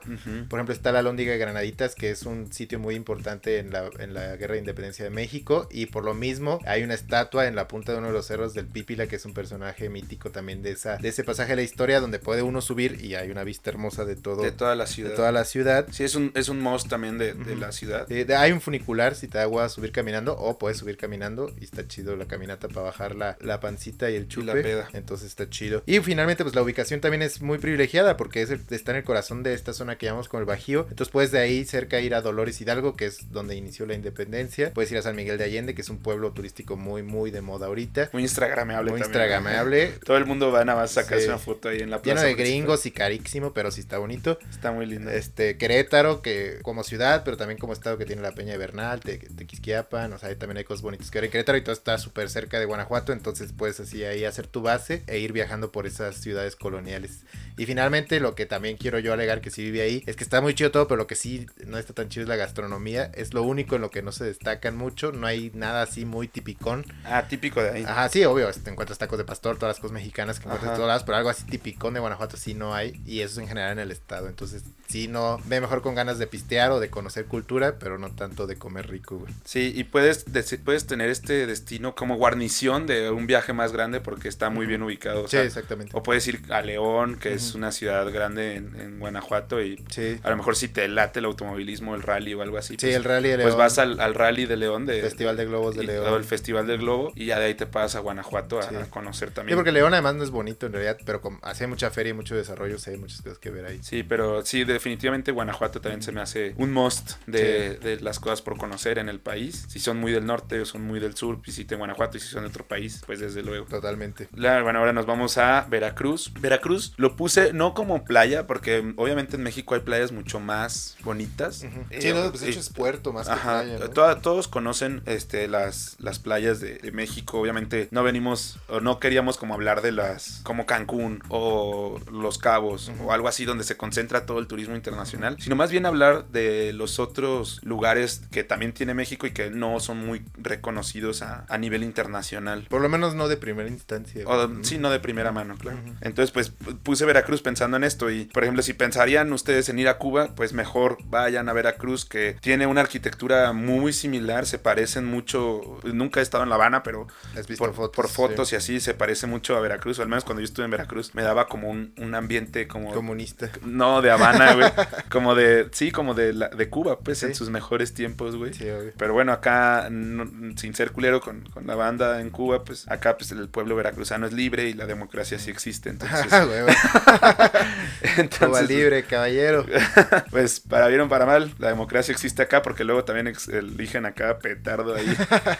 Por ejemplo, está la Lóndiga de Granaditas, que es un sitio muy importante en la, en la Guerra de Independencia de México. Y por lo mismo, hay una estatua en la punta de uno de los cerros del Pípila, que es un personaje mítico también de, esa, de ese pasaje de la historia, donde puede uno subir y hay una vista hermosa de todo, de de, toda la ciudad toda la ciudad. sí es un es un must también de, de la ciudad Eh, de- hay un funicular si te da agua subir caminando o puedes subir caminando y está chido la caminata para bajar la, la pancita y el chupe. la peda. Entonces está chido. Y finalmente pues la ubicación también es muy privilegiada porque es el- está en el corazón de esta zona que llamamos como el Bajío. Entonces puedes de ahí cerca ir a Dolores Hidalgo que es donde inició la independencia. Puedes ir a San Miguel de Allende que es un pueblo turístico muy muy de moda ahorita. muy instagramable Muy también, instagramable. todo el mundo va nada más a sacarse Sí. una foto ahí en la Lleno plaza de principal. gringos y carísimo, pero sí está bonito. está muy lindo Este, Querétaro, que como ciudad, pero también como estado que tiene la Peña de Bernal, Te- Tequisquiapan, o sea, ahí también hay cosas bonitas que ver en Querétaro y todo está súper cerca de Guanajuato, entonces puedes así ahí hacer tu base e ir viajando por esas ciudades coloniales. Y finalmente, lo que también quiero yo alegar que sí vive ahí, es que está muy chido todo, pero lo que sí no está tan chido es la gastronomía, es lo único en lo que no se destacan mucho, no hay nada así muy ah típico de ahí Ajá, sí, obvio, te encuentras tacos de pastor, todas las cosas mexicanas que encuentras en todos lados, pero algo así tipicón de Guanajuato sí no hay, y eso es en general en el estado. Entonces, sí, no, ve mejor con ganas de pistear o de conocer cultura, pero no tanto de comer rico, güey. Sí, y puedes, puedes tener este destino como guarnición de un viaje más grande porque está muy bien ubicado. O, Sí, exactamente. o puedes ir a León, que es una ciudad grande en, en Guanajuato, y Sí, a lo mejor si te late el automovilismo, el rally o algo así. sí, pues, el rally de pues León, vas al, al rally de León, de, Festival de Globos de León. o el Festival del Globo, y ya de ahí te pasas a Guanajuato a, Sí. a conocer Sí, también. porque León además no es bonito en realidad, pero como hace mucha feria y mucho desarrollo, sí hay muchas cosas que ver ahí. Sí, pero sí, definitivamente Guanajuato también se me hace un must de, de las cosas por conocer en el país. Si son muy del norte o son muy del sur, visiten Guanajuato y si son de otro país, pues desde luego. Totalmente. La- bueno, ahora nos vamos a Veracruz. Veracruz lo puse no como playa, porque obviamente en México hay playas mucho más bonitas. Eh, Sí, no, pues de hecho eh, es puerto más que Ajá, playa, ¿no? toda- todos conocen este, las, las playas de, de México. Obviamente no venimos o no queríamos como hablar de las como Cancún o Los Cabos o algo así donde se concentra todo el turismo internacional, sino más bien hablar de los otros lugares que también tiene México y que no son muy reconocidos a, a nivel internacional. Por lo menos no de primera instancia. O, sí, no de primera mano, claro. Entonces, pues puse Veracruz pensando en esto. Y, por ejemplo, si pensarían ustedes en ir a Cuba, pues mejor vayan a Veracruz, que tiene una arquitectura muy similar, se parecen mucho. Nunca he estado en La Habana, pero por fotos. por fotos sí. y así se parece mucho a Veracruz. O al menos cuando yo estuve en Veracruz, me daba como un, un ambiente como. Comunista. No, de Habana, güey. como de. Sí, como de, la, de Cuba, pues en sus mejores tiempos, güey. Sí. Pero bueno, acá, no- sin ser culero con, con la banda en Cuba, pues acá pues el pueblo veracruzano es libre y la democracia sí existe. Entonces, güey. Cuba entonces libre, caballero. pues para bien o para mal, la democracia existe acá porque luego también eligen acá petardo ahí.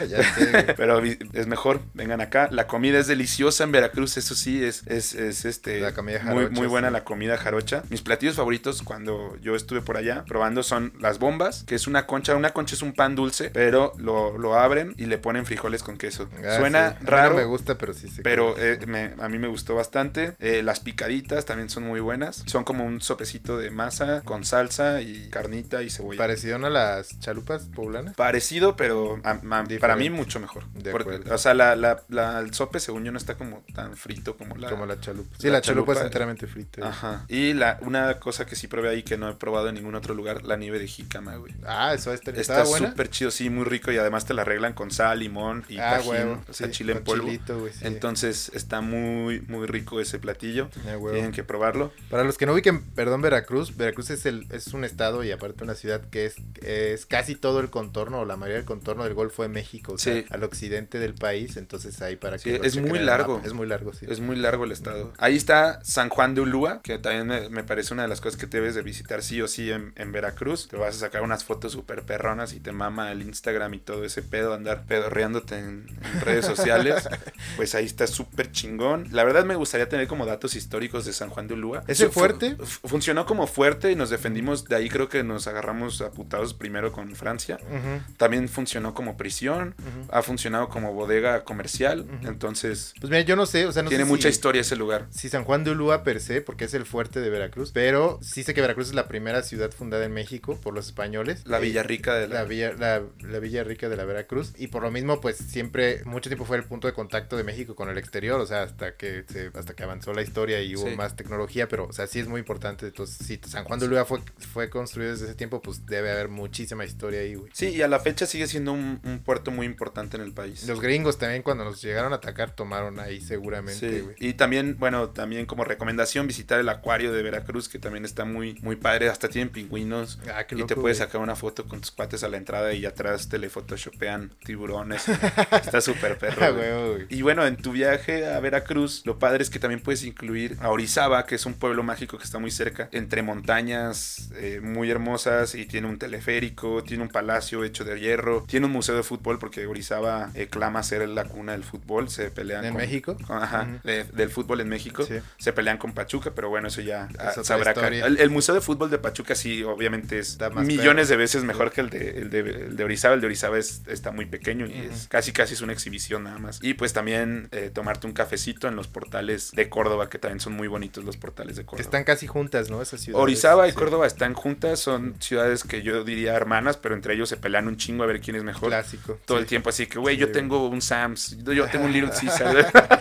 ya sé. Pero es mejor, vengan acá. La comida es deliciosa en Veracruz, eso sí, es, es, es, este La comida muy, jarocha, muy buena sí. la comida jarocha. Mis platillos favoritos cuando yo estuve por allá probando son las bombas, que es una concha. Una concha es un pan dulce, pero lo, lo abren y le ponen frijoles con queso. Ah, Suena sí. A mí raro. No me gusta, pero sí sé. Pero eh, me- a mí me gustó bastante. Eh, las picaditas también son muy buenas. Son como un sopecito de masa con salsa y carnita y cebolla. Parecido a las chalupas poblanas. Parecido, pero a- a- para mí mucho mejor. De Porque, acuerdo. o sea, la, la- la- el sope, según yo, no está como tan frito como la. como la chalupa. Sí, la chalupa, chalupa- es enteramente frita. güey. Ajá. Y la, una cosa que sí probé ahí que no he probado en ningún otro lugar, la nieve de jícama, güey. Ah, eso está, Está súper chido, sí, muy rico y además te la arreglan con sal, limón y ah, tajín, huevo. o sea, sí, chile en polvo. chilito, güey, sí. Entonces está muy, muy rico ese platillo. Ah. Tienen que probarlo. Para los que no ubiquen, perdón, Veracruz, Veracruz es el es un estado y aparte una ciudad que es, es casi todo el contorno o la mayoría del contorno del Golfo de México, o sea, Sí. Occidente del país, entonces ahí para Sí, que es muy largo. Es muy largo, sí. Es muy largo el estado. Ahí está San Juan de Ulúa, que también me, me parece una de las cosas que debes de visitar sí o sí en, en Veracruz. Te vas a sacar unas fotos súper perronas y te mama el Instagram y todo ese pedo, andar pedorreándote en, en redes sociales. pues ahí está súper chingón. La verdad me gustaría tener como datos históricos de San Juan de Ulúa. ¿Ese Fu- fuerte? fu- funcionó como fuerte y nos defendimos. De ahí creo que nos agarramos a putados primero con Francia. También funcionó como prisión. Ujú. Ha funcionado como bodega comercial. Entonces, Pues mira, yo no sé, o sea, no tiene sé mucha si- historia ese lugar. si San Juan de Ulúa per se, porque es el fuerte de Veracruz, pero sí sé que Veracruz es la primera ciudad fundada en México por los españoles. La Eh, Villa Rica de La la... villa, la, la Villa Rica de la Veracruz. Y por lo mismo, pues siempre, mucho tiempo fue el punto de contacto de México con el exterior. O sea, hasta que se, hasta que avanzó la historia y hubo Sí. más tecnología. Pero, o sea, sí es muy importante. Entonces, si San Juan de Ulúa fue, fue construido desde ese tiempo, pues debe haber muchísima historia ahí, güey. Sí, y a la fecha sigue siendo un, un puerto muy importante en el país. Los gringos también, cuando nos llegaron a atacar, tomaron ahí seguramente, Sí, y también, bueno, también como recomendación visitar el acuario de Veracruz, que también está muy, muy padre, hasta tienen pingüinos. Ah, qué y loco, te puedes sacar una foto con tus cuates a la entrada y atrás te le photoshopean tiburones. está súper perro. Güey. Y bueno, en tu viaje a Veracruz, lo padre es que también puedes incluir a Orizaba, que es un pueblo mágico que está muy cerca, entre montañas eh, muy hermosas y tiene un teleférico, tiene un palacio hecho de hierro, tiene un museo de fútbol porque Orizaba eh, clama ser la cuna del fútbol, se pelean ¿En con- México? ajá, de- del fútbol en México, Sí. se pelean con Pachuca, pero bueno, eso ya ah, sabrá el, el museo de fútbol de Pachuca sí, obviamente es más millones perro. de veces mejor que el de, el de, el de Orizaba, el de Orizaba es- está muy pequeño y es casi casi es una exhibición nada más. Y pues también eh, tomarte un cafecito en los portales de Córdoba, que también son muy bonitos los portales de Córdoba. están casi juntas, ¿no? Esas ciudades. Orizaba y Sí. Córdoba están juntas, son ciudades que yo diría hermanas, pero entre ellos se pelean un chingo a ver quién es mejor. Clásico. Todo el tiempo, así que, güey, yo tengo un Sams, yo tengo un Little Caesar.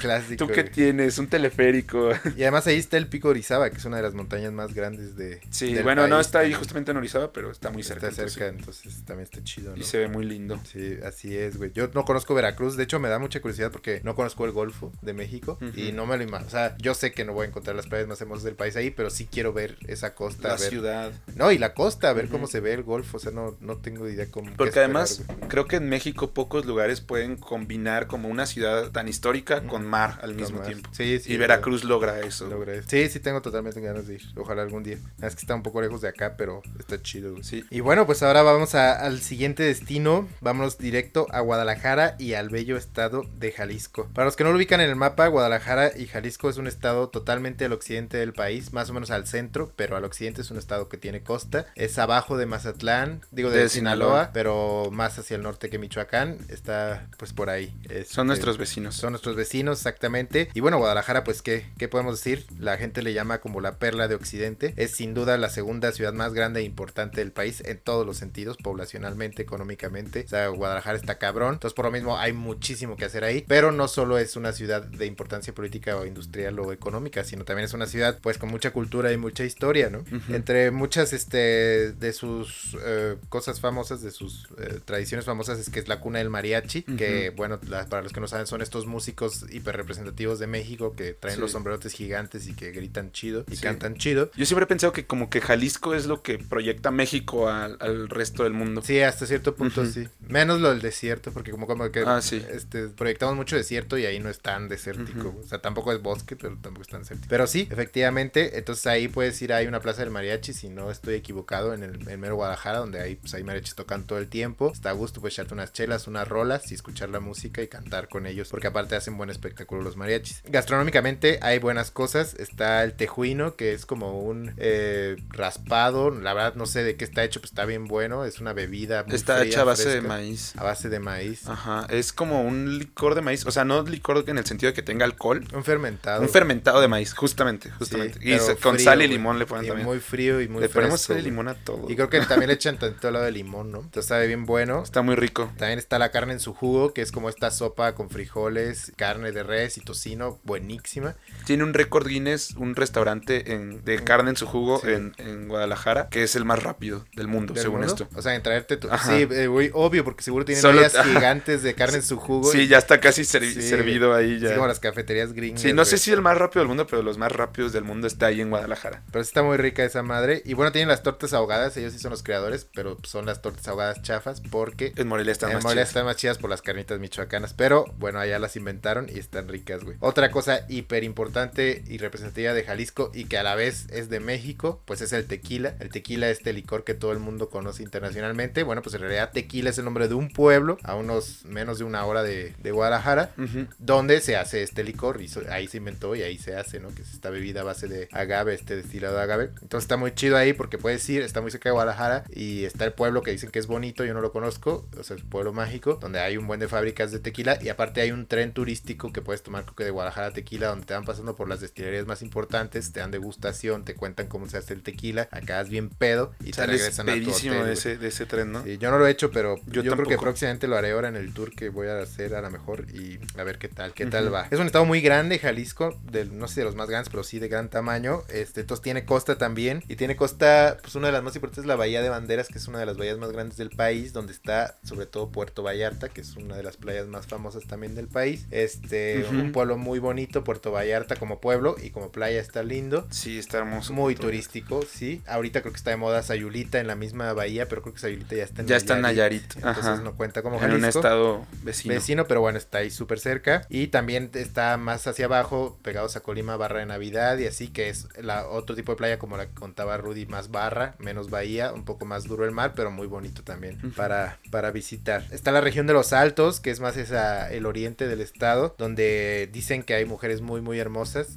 Clásico. ¿Tú qué tienes? Un teleférico. Y además ahí está el pico Orizaba, que es una de las montañas más grandes de. Sí, del bueno, no está ahí justamente en Orizaba, pero está muy cerca. Está cerca, entonces también está chido, ¿no? Y se ve muy lindo. Sí, así es, güey. Yo no conozco Veracruz, de hecho me da mucha curiosidad porque no conozco el Golfo de México y no me lo imagino. O sea, yo sé que no voy a encontrar las playas más hermosas del país ahí, pero sí quiero ver esa costa. La ver... ciudad. No, y la costa, a ver cómo se ve el Golfo. O sea, no, no tengo idea cómo. Porque esperar, además güey. creo que en México pocos lugares pueden combinar como una ciudad tan histórica con mar al mismo tiempo. Sí, sí. y Veracruz logra eso. logra eso. Sí, sí, tengo totalmente ganas de ir. Ojalá algún día. Es que está un poco lejos de acá, pero está chido. Sí. Y bueno, pues ahora vamos a- al siguiente destino. Vámonos directo a Guadalajara y al bello estado de Jalisco. Para los que no lo ubican en el mapa, Guadalajara y Jalisco es un estado totalmente al occidente del país, más o menos al centro, pero al occidente es un estado que tiene costa. Es abajo de Mazatlán, digo de, De Sinaloa, Sinaloa. pero más hacia el norte que Michoacán. Está pues por ahí. Este, Son nuestros vecinos. son nuestros vecinos, exactamente. Y bueno, Guadalajara, pues, ¿qué, ¿qué podemos decir? La gente le llama como la perla de Occidente. Es sin duda la segunda ciudad más grande e importante del país en todos los sentidos, poblacionalmente, económicamente. O sea, Guadalajara está cabrón. Entonces, por lo mismo, hay muchísimo que hacer ahí. Pero no solo es una ciudad de importancia política o industrial o económica, sino también es una ciudad, pues, con mucha cultura y mucha historia, ¿no? Entre muchas, este, de sus eh, cosas famosas, de sus eh, tradiciones famosas, es que es la cuna del mariachi, que, bueno, la- para los que no saben, son estos músicos hiper representativos de México que traen Sí. los sombrerotes gigantes y que gritan chido y Sí. cantan chido. Yo siempre he pensado que como que Jalisco es lo que proyecta México al, al resto del mundo. Sí, hasta cierto punto sí. Menos lo del desierto, porque como, como que Ah, sí. este, proyectamos mucho desierto y ahí no es tan desértico. O sea, tampoco es bosque, pero tampoco es tan desértico. Pero sí, efectivamente, entonces ahí puedes ir, hay una plaza del mariachi, si no estoy equivocado, en el en mero Guadalajara, donde ahí, pues, hay mariachis tocan todo el tiempo. Está a gusto, pues echarte unas chelas, unas rolas y escuchar la música y cantar con ellos, porque aparte hacen buen espectáculo los mariachis. Gastronómicamente hay buenas cosas. Está el tejuino, que es como un eh, raspado. La verdad no sé de qué está hecho, pues está bien bueno. Es una bebida. muy Está fría, hecha a base de maíz. A base de maíz. Ajá, es como un licor de maíz, o sea, no licor en el sentido de que tenga alcohol, Un fermentado. un fermentado de maíz, justamente, justamente. Sí, y pero se- con frío, sal y limón le ponen Y también. Muy frío y muy le ponemos sal y limón a todo. Y creo que también le echan tantito lado de limón, ¿no? Entonces sabe bien bueno. está muy rico. También está la carne en su jugo, que es como esta sopa con frijoles, carne de res y tocino, buenísima. Tiene un récord Guinness, un restaurante en- de carne en su jugo Sí. en, en Guadalajara, que es el más rápido del mundo, ¿Del según mundo. esto. O sea, en traerte tu... Ajá. Sí, eh, obvio, porque seguro tienen Solo- gigantes de carne en su jugo. Sí, y- ya está casi servi- Sí, servido ahí ya. como las cafeterías gringas. Sí, no sé si el más rápido del mundo, pero los más rápidos del mundo está ahí en Guadalajara. Pero sí está muy rica esa madre. Y bueno, tienen las tortas ahogadas. Ellos sí son los creadores, pero son las tortas ahogadas chafas porque En Morelia están en más chidas. están más chidas por las carnitas michoacanas. Pero bueno, allá las inventaron y están ricas, güey. Otra cosa hiper importante y representativa de Jalisco y que a la vez es de México, pues es el tequila. El tequila es este licor que todo el mundo conoce internacionalmente. Bueno, pues en realidad tequila es el nombre de un pueblo a unos menos de una hora de, Guadalajara, donde se hace este licor y ahí se inventó y ahí se hace, ¿no? Que es esta bebida a base de agave, este destilado de agave. Entonces está muy chido ahí porque puedes ir, está muy cerca de Guadalajara y está el pueblo que dicen que es bonito, yo no lo conozco, o sea, el pueblo mágico, donde hay un buen de fábricas de tequila y aparte hay un tren turístico que puedes tomar creo que de Guadalajara a tequila donde te van pasando por las destilerías más importantes, te dan degustación, te cuentan cómo se hace el tequila, acá es bien pedo y te regresan a tu hotel. De ese, de ese tren, ¿no? yo no lo he hecho, pero yo, creo que próximamente lo haré ahora en el tour que voy a hacer a lo mejor y a ver qué tal, qué tal va. Es un estado muy grande, Jalisco, del, no sé de los más grandes, pero sí de gran tamaño. Este, entonces tiene costa también y tiene costa, pues una de las más importantes es la Bahía de Banderas, que es una de las bahías más grandes del país, donde está sobre todo Puerto Vallarta, que es una de las playas más famosas también del país. Este, un pueblo muy bonito, Puerto Vallarta como pueblo y como playa está lindo. Sí, está hermoso. Muy turístico, sí. Ahorita creo que está de moda Sayulita en la misma bahía, pero creo que Sayulita ya está en ya está en Nayarit. Entonces no cuenta como Jalisco. En un estado vecino. Vecino, pero bueno, está ahí súper cerca. Y también está más hacia abajo, pegados a Colima, Barra de Navidad y así, que es la otro tipo de playa como la que contaba Rudy, más barra, menos bahía, un poco más duro el mar, pero muy bonito también para, para visitar. Está la región de los Altos, que es más esa, el oriente del estado, donde dicen que hay mujeres muy, muy hermosas.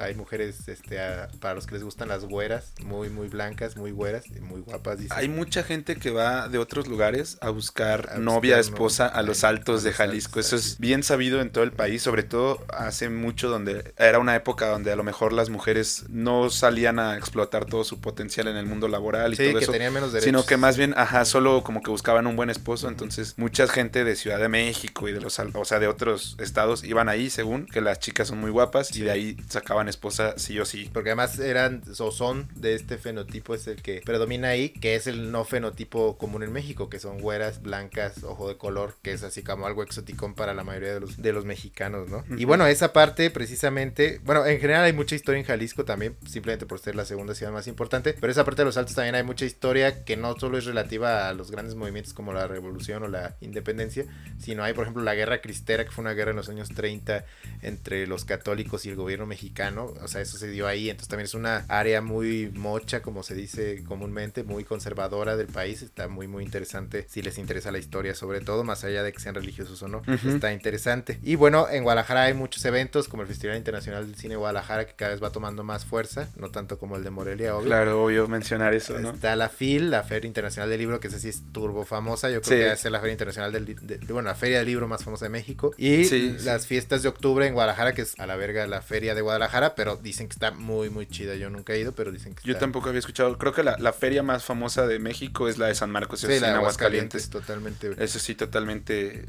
hay mujeres este, para los que les gustan las güeras, muy, muy blancas, muy güeras, muy guapas. Hay mucha gente que va de otros lugares a buscar novia, esposa a los altos de Jalisco. Eso es bien sabido en todo el país, sobre todo hace mucho donde era una época donde a lo mejor las mujeres no salían a explotar todo su potencial en el mundo laboral y todo que eso, tenían menos derechos. sino que más bien, ajá, solo como que buscaban un buen esposo, entonces mucha gente de Ciudad de México y de los, o sea, de otros estados iban ahí según que las chicas son muy guapas y de ahí sacaban esposa sí o sí. Porque además eran o son de este fenotipo es el que predomina ahí, que es el no fenotipo común en México, que son güeras, blancas, ojo de color, que es así como algo exoticón para la mayoría de los, de los mexicanos, ¿no? Y bueno, esa parte precisamente, bueno, en general hay mucha historia en Jalisco también, simplemente por ser la segunda ciudad más importante, pero esa parte de los altos también hay mucha historia que no solo es relativa a los grandes movimientos como la revolución o la independencia, sino hay, por ejemplo, la guerra cristera, que fue una guerra en los años 30 entre los católicos y el gobierno mexicano, o sea, eso se dio ahí, entonces también es una área muy mocha, como se dice comúnmente, muy conservadora del país, está muy, muy interesante si les interesa la historia, sobre todo, más allá de que sean religiosos o no, está interesante. Y bueno, en Guadalajara hay muchos eventos, como el Festival Internacional del Cine Guadalajara, que cada vez va tomando más fuerza, no tanto como el de Morelia, obvio. Claro, obvio mencionar eso, ¿no? Está la FIL, la Feria Internacional del Libro, que es así es turbo famosa, yo creo que es la Feria Internacional del, bueno, la Feria del Libro más famosa de México. Y las fiestas de octubre en Guadalajara, que es a la verga la Feria de Guadalajara, pero dicen que está muy, muy chida. Yo nunca he ido, pero dicen que Yo tampoco había escuchado. Creo que la, la, feria más famosa de México es la de San Marcos. Sí, la de Aguascalientes. Totalmente. Eso sí, totalmente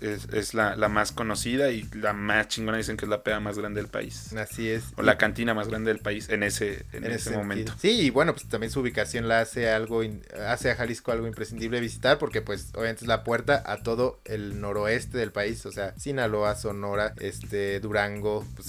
es, es la, la, más conocida y la más chingona. Dicen que es la peda más grande del país. Así es. O la cantina más grande del país en ese, en, ese, momento. Sí, y bueno, pues también su ubicación la hace algo, hace a Jalisco algo imprescindible visitar porque pues obviamente es la puerta a todo el noroeste del país, o sea, Sinaloa, Sonora, este, Durango, pues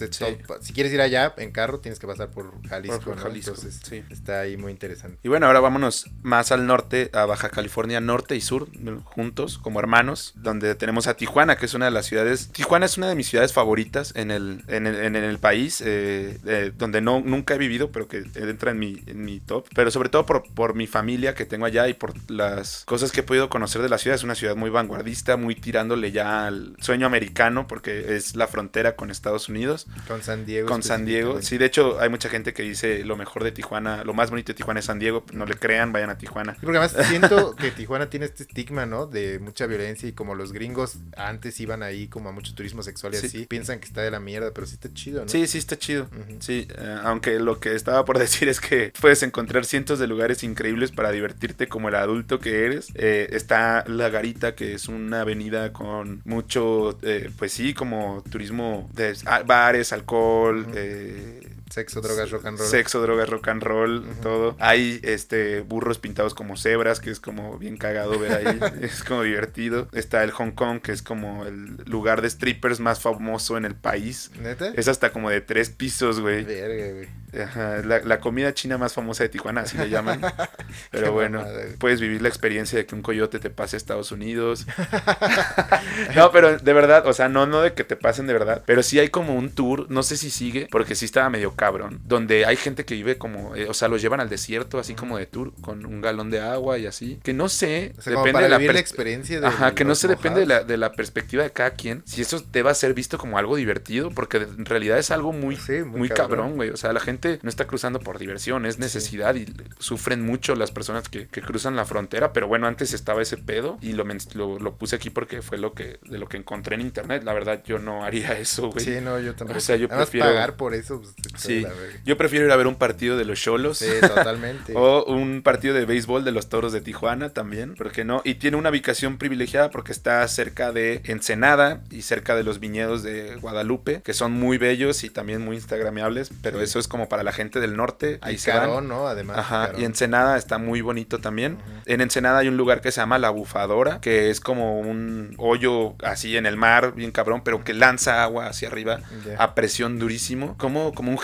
si quieres ir allá en carro tienes que pasar por Jalisco, Entonces, sí. está ahí muy interesante. Y bueno, ahora vámonos más al norte, a Baja California Norte y Sur, juntos, como hermanos, donde tenemos a Tijuana, que es una de las ciudades, Tijuana es una de mis ciudades favoritas en el, en el, país, eh, donde no, nunca he vivido, pero que entra en mi, en mi top, pero sobre todo por, por mi familia que tengo allá y por las cosas que he podido conocer de la ciudad, es una ciudad muy vanguardista, muy tirándole ya al sueño americano, porque es la frontera con Estados Unidos. Con San Diego. Con San Diego. Sí, de hecho, hay mucha gente que dice lo mejor de Tijuana, lo más bonito de Tijuana es San Diego. No le crean, vayan a Tijuana. porque además siento que Tijuana tiene este estigma, ¿no? De mucha violencia y como los gringos antes iban ahí como a mucho turismo sexual y así, piensan que está de la mierda, pero sí está chido, ¿no? Sí, sí está chido. Sí, eh, aunque lo que estaba por decir es que puedes encontrar cientos de lugares increíbles para divertirte como el adulto que eres. Eh, está La Garita, que es una avenida con mucho, eh, pues sí, como turismo de bares, alcohol, eh, Sexo, drogas, rock and roll. Sexo, drogas, rock and roll, todo. Hay este burros pintados como cebras, que es como bien cagado ver ahí. es como divertido. Está el Hong Kong, que es como el lugar de strippers más famoso en el país. ¿Neta? Es hasta como de tres pisos, güey. Verga, güey. Ajá, la, comida china más famosa de Tijuana, así le llaman. Pero bueno, puedes vivir la experiencia de que un coyote te pase a Estados Unidos. no, pero de verdad, o sea, no, no de que te pasen de verdad, pero sí hay como un tour, no sé si sigue, porque sí estaba medio cabrón, donde hay gente que vive como, eh, o sea, los llevan al desierto así como de tour con un galón de agua y así, que no sé, O sea, como depende para de la, experiencia de Ajá, que no se depende de la, de la perspectiva de cada quien. Si eso deba ser visto como algo divertido, porque en realidad es algo muy, Sí, muy muy, cabrón. güey. O sea, la gente no está cruzando por diversión, es necesidad y sufren mucho las personas que, que cruzan la frontera. Pero bueno, antes estaba ese pedo y lo, lo, lo puse aquí porque fue lo que, de lo que encontré en internet. La verdad, yo no haría eso, güey. Sí, no, yo tampoco. O sea, yo Además, prefiero- pagar por eso, pues, Sí. Yo prefiero ir a ver un partido de los Cholos. Sí, totalmente. O un partido de béisbol de los Toros de Tijuana también, ¿por qué no? Y tiene una ubicación privilegiada porque está cerca de Ensenada y cerca de los viñedos de Guadalupe, que son muy bellos y también muy instagrameables, pero Sí. eso es como para la gente del norte, ahí y se van. Carón, ¿no? Además. Ajá, Carón. y Ensenada está muy bonito también. En Ensenada hay un lugar que se llama La Bufadora, que es como un hoyo así en el mar, bien cabrón, pero que lanza agua hacia arriba a presión durísimo, como, como un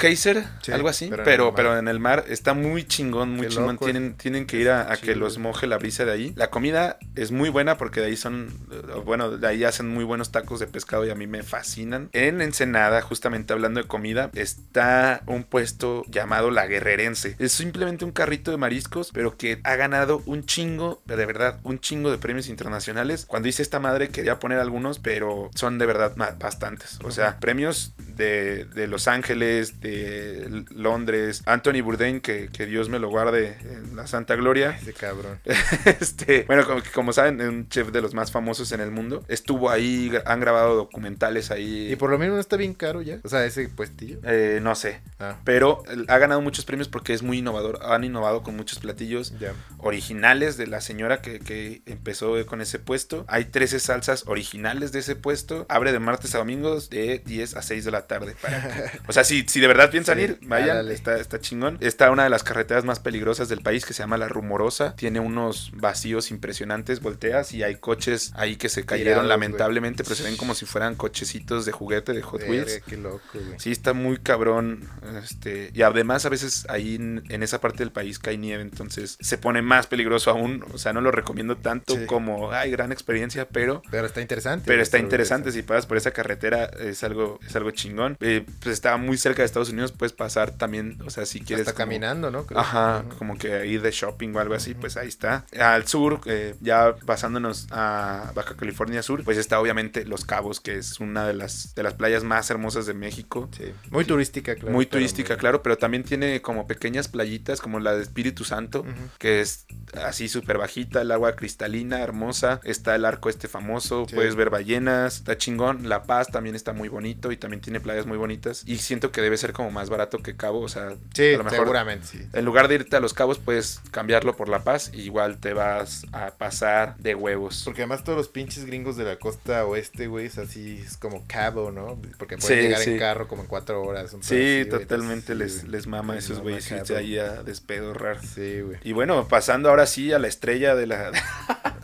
Sí, algo así, pero pero, en el mar. pero, en el mar está muy chingón, muy Qué chingón. loco, Tienen, tienen que ir a, a que los moje la brisa de ahí. La comida es muy buena porque de ahí son, eh, bueno, de ahí hacen muy buenos tacos de pescado y a mí me fascinan. En Ensenada, justamente hablando de comida, está un puesto llamado La Guerrerense. Es simplemente un carrito de mariscos, pero que ha ganado un chingo, de verdad, un chingo de premios internacionales. Cuando hice esta madre quería poner algunos, pero son de verdad bastantes. O sea, premios de, de Los Ángeles, de L- Londres, Anthony Bourdain, que, que Dios me lo guarde en la Santa Gloria. Ese cabrón. este, bueno, como, como saben, es un chef de los más famosos en el mundo. Estuvo ahí, han grabado documentales ahí. Y por lo menos no está bien caro ya. O sea, ese puestillo. Eh, no sé. Ah, Pero eh, ha ganado muchos premios porque es muy innovador. Han innovado con muchos platillos originales de la señora que, que empezó con ese puesto. Hay 13 salsas originales de ese puesto. Abre de martes a domingos de 10 a 6 de la tarde. para que- o sea, si, si de verdad piensan Sí, ir, vayan. jálale. Está, está chingón. Está una de las carreteras más peligrosas del país que se llama La Rumorosa. Tiene unos vacíos impresionantes, volteas y hay coches ahí que se cayeron Tirados, lamentablemente, pero se ven como si fueran cochecitos de juguete de Hot Wheels. Verga, qué loco, güey. Sí, está muy cabrón. Este, y además, a veces ahí en, en esa parte del país cae nieve, entonces se pone más peligroso aún. O sea, no lo recomiendo tanto Sí. como, ay, gran experiencia, pero. Pero está interesante. Pero está interesante, si pasas por esa carretera es algo, es algo chingón. Eh, pues está muy cerca de Estados Unidos, puedes pasar también, o sea, si quieres... Está caminando, ¿no? Creo. Ajá, como que ir de shopping o algo así, pues ahí está. Al sur, eh, ya pasándonos a Baja California Sur, pues está obviamente Los Cabos, que es una de las, de las playas más hermosas de México. Sí. Muy turística, claro. muy turística, muy- claro, pero también tiene como pequeñas playitas, como la de Espíritu Santo, que es así súper bajita, el agua cristalina, hermosa. Está el arco este famoso, Sí. puedes ver ballenas, está chingón. La Paz también está muy bonito y también tiene playas muy bonitas. Y siento que debe ser como más barato que Cabo, o sea, Sí, a lo mejor seguramente, sí. en lugar de irte a los cabos, puedes cambiarlo por La Paz y igual te vas a pasar de huevos. Porque además todos los pinches gringos de la costa oeste, güey, es así, es como cabo, ¿no? Porque pueden Sí, llegar sí. en carro como en cuatro horas. un Sí, así, totalmente les, les mama esos güeyes irse ahí a despedorrar. Sí, güey. Y bueno, pasando ahora sí a la estrella de la...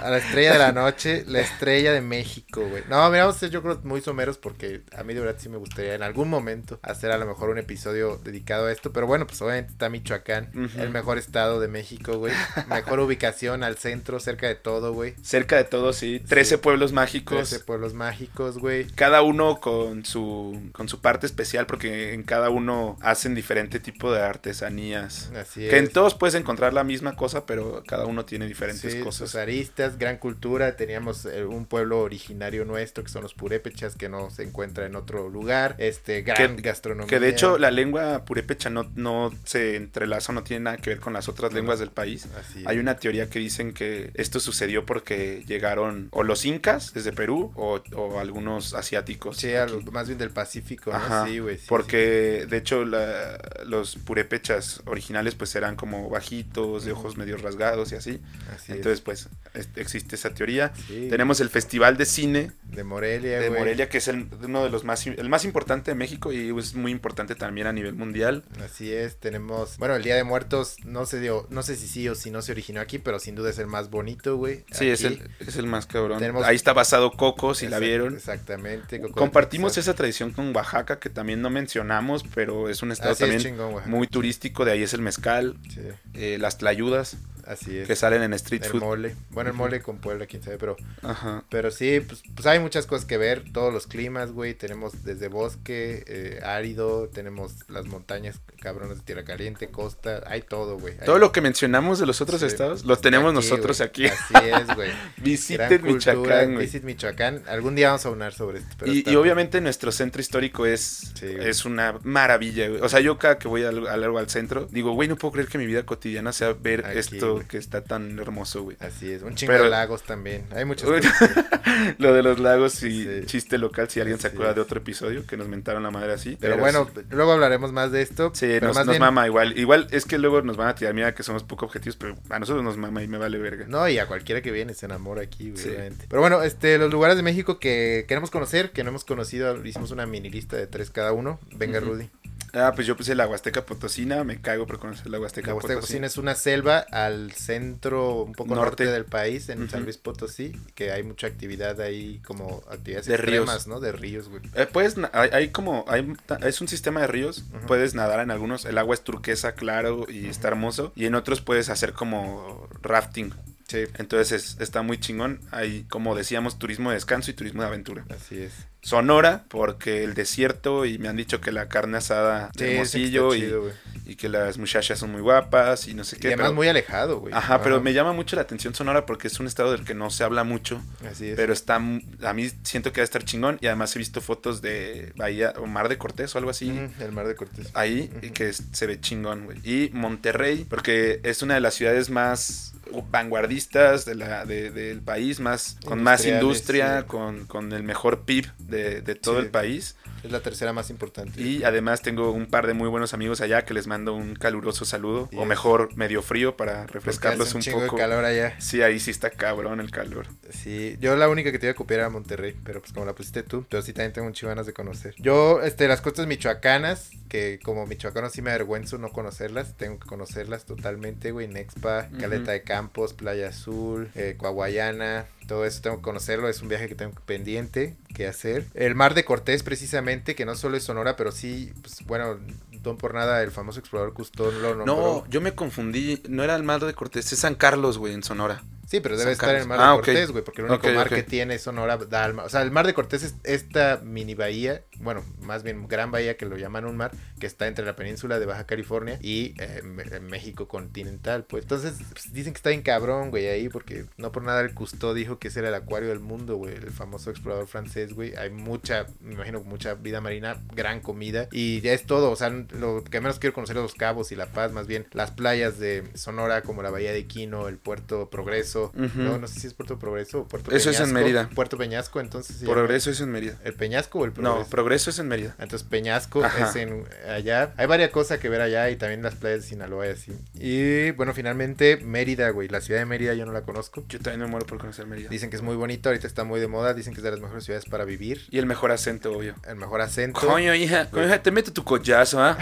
A la estrella de la noche, la estrella de México, güey. No, mira, vamos a ser yo creo muy someros porque a mí de verdad sí me gustaría en algún momento hacer a lo mejor un episodio dedicado a esto. Pero bueno, pues obviamente está Michoacán, el mejor estado de México, güey. Mejor ubicación al centro, cerca de todo, güey. Cerca de todo, sí. 13 Sí. pueblos mágicos. 13 pueblos mágicos, güey. Cada uno con su, con su parte especial porque en cada uno hacen diferente tipo de artesanías. Así Que en es. todos puedes encontrar la misma cosa, pero cada uno tiene diferentes Sí, sus cosas. aristas, gran cultura. Teníamos eh, un pueblo originario nuestro que son los purépechas que no se encuentra en otro lugar. Este, gran Que- gastronomía. Que de hecho la lengua purépecha no, no se entrelaza, no tiene nada que ver con las otras lenguas del país. Así Hay una teoría que dicen que esto sucedió porque llegaron o los incas desde Perú o, o algunos asiáticos. Sí, algo más bien del Pacífico, ¿no? Ajá, sí, sí, porque de hecho la- los purépechas originales pues eran como bajitos, de ojos medio rasgados y así. sí, así es. Entonces pues es- existe esa teoría. Sí, Tenemos el Festival de Cine de Morelia, de güey. Morelia que es el, uno de los más el más importante de México y es muy importante también a nivel mundial. Así es, tenemos, bueno, el Día de Muertos no se dio, no sé si sí o si no se originó aquí, pero sin duda es el más bonito, güey. Sí, es el, es el más cabrón. Tenemos- Ahí está basado Coco, si la vieron. Exactamente. Coco Compartimos esa tradición con Oaxaca que también no mencionamos, pero es un estado Así es, también chingón, muy turístico. De ahí es el mezcal, Sí. eh, las tlayudas. Así es. que salen en Street el Food. mole. Bueno, el mole con Puebla, quién sabe, pero Ajá. Pero sí, pues, pues hay muchas cosas que ver, todos los climas, güey, tenemos desde bosque, eh, árido, tenemos las montañas cabronas de Tierra Caliente, costa, hay todo, güey. Hay- Todo lo que mencionamos de los otros Sí, estados lo tenemos aquí, nosotros güey. aquí. Así es, güey. Visiten Michoacán, güey. Visit Michoacán. Algún día vamos a hablar sobre esto. pero Y, obviamente nuestro centro histórico es, Sí, es una maravilla, güey. O sea, yo cada que voy al, al, al centro, digo, güey, no puedo creer que mi vida cotidiana sea ver Aquí, esto que está tan hermoso, güey. Así es, un chingo Pero- de lagos también. Hay cosas. Lo de los lagos y Sí. chiste local, si alguien se acuerda es. de otro episodio que nos mentaron la madre así. Pero bueno, sí. luego hablaremos más de esto. Sí, pero nos, más nos bien- mama igual. Igual es que luego nos van a tirar, mira que somos poco objetivos, pero a nosotros nos mama y me vale verga. No, y a cualquiera que viene se enamora aquí, güey, Sí. Pero bueno, este, los lugares de México que queremos conocer, que no hemos conocido, hicimos una mini lista de tres cada uno. Venga. Rudy. Ah, pues yo puse la Huasteca Potosina, me cago por conocer la Huasteca La Huasteca Potosina. Potosina es una selva al centro, un poco norte, Norte. del país, en San Ujú. Luis Potosí, que hay mucha actividad ahí, como actividades De ríos. extremas, ¿no? De ríos, güey. Eh, puedes, hay, hay como, hay, es un sistema de ríos, puedes nadar en algunos, el agua es turquesa, claro, y está hermoso, y en otros puedes hacer como rafting, Sí, entonces es- está muy chingón, hay como decíamos turismo de descanso y turismo de aventura. así es. Sonora, porque el desierto, y me han dicho que la carne asada Sí, de que Hermosillo, y, chido, y que las muchachas son muy guapas, y no sé Y qué. además pero- muy alejado, güey. Ajá, pero me llama mucho la atención Sonora porque es un estado del que no se habla mucho. Así es. Pero está, a mí siento que va a estar chingón. Y además he visto fotos de Bahía o Mar de Cortés o algo así. El mar de Cortés. Ahí, y Ujú. que se ve chingón, güey. Y Monterrey, porque es una de las ciudades más vanguardistas de la, de- del país, más con más industria, sí. con, con el mejor PIB de, de todo Sí. el país. Es la tercera más importante. Y además tengo un par de muy buenos amigos allá que les mando un caluroso saludo. O mejor, medio frío para hace refrescarlos un, chingo poco. de calor allá. Sí, ahí sí está cabrón el calor. Sí, yo la única que te iba a copiar era Monterrey, pero pues como la pusiste tú, pero sí también tengo un chivanas de conocer. Yo, este, las costas michoacanas, que como michoacano sí me avergüenzo no conocerlas, tengo que conocerlas totalmente, güey, Nexpa. Caleta de Campos, Playa Azul, eh, Coahuayana, todo eso tengo que conocerlo, es un viaje que tengo pendiente que hacer. El Mar de Cortés precisamente, que no solo es Sonora, pero sí, pues bueno, no por nada el famoso explorador Cousteau lo nombró. No, yo me confundí. No era el mar de Cortés, es San Carlos, güey, en Sonora. Sí, pero debe estar en el mar Ah, de ok. Cortés, güey, porque el único mar que tiene Sonora da al mar. O sea, el mar de Cortés es esta mini bahía, bueno, más bien gran bahía que lo llaman un mar, que está entre la península de Baja California y eh, eh, México continental, pues. Entonces, pues, dicen que está bien cabrón, güey, ahí, porque no por nada el Cousteau dijo que ese era el acuario del mundo, güey, el famoso explorador francés, güey. Hay mucha, me imagino, mucha vida marina, gran comida, y ya es todo, o sea, lo que menos quiero conocer es los cabos y La Paz, más bien las playas de Sonora, como la bahía de Quino, el puerto Progreso, No, no sé si es Puerto Progreso o Puerto Eso es en Peñasco. Mérida. Puerto Peñasco, entonces. llama. Progreso es en Mérida. ¿El Peñasco o el Progreso? No, Progreso es en Mérida. Entonces Peñasco Ajá. es en allá. Hay varias cosas que ver allá y también las playas de Sinaloa y así. Y bueno, finalmente Mérida, güey. La ciudad de Mérida yo no la conozco. Yo también me muero por conocer Mérida. Dicen que es muy bonito, ahorita está muy de moda. Dicen que es de las mejores ciudades para vivir. Y el mejor acento, obvio. El mejor acento. Coño, hija, coño, hija, te meto tu collazo, ¿ah?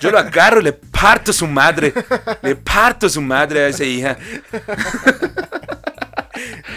Yo lo agarro y le parto su madre. Le parto su madre a esa hija.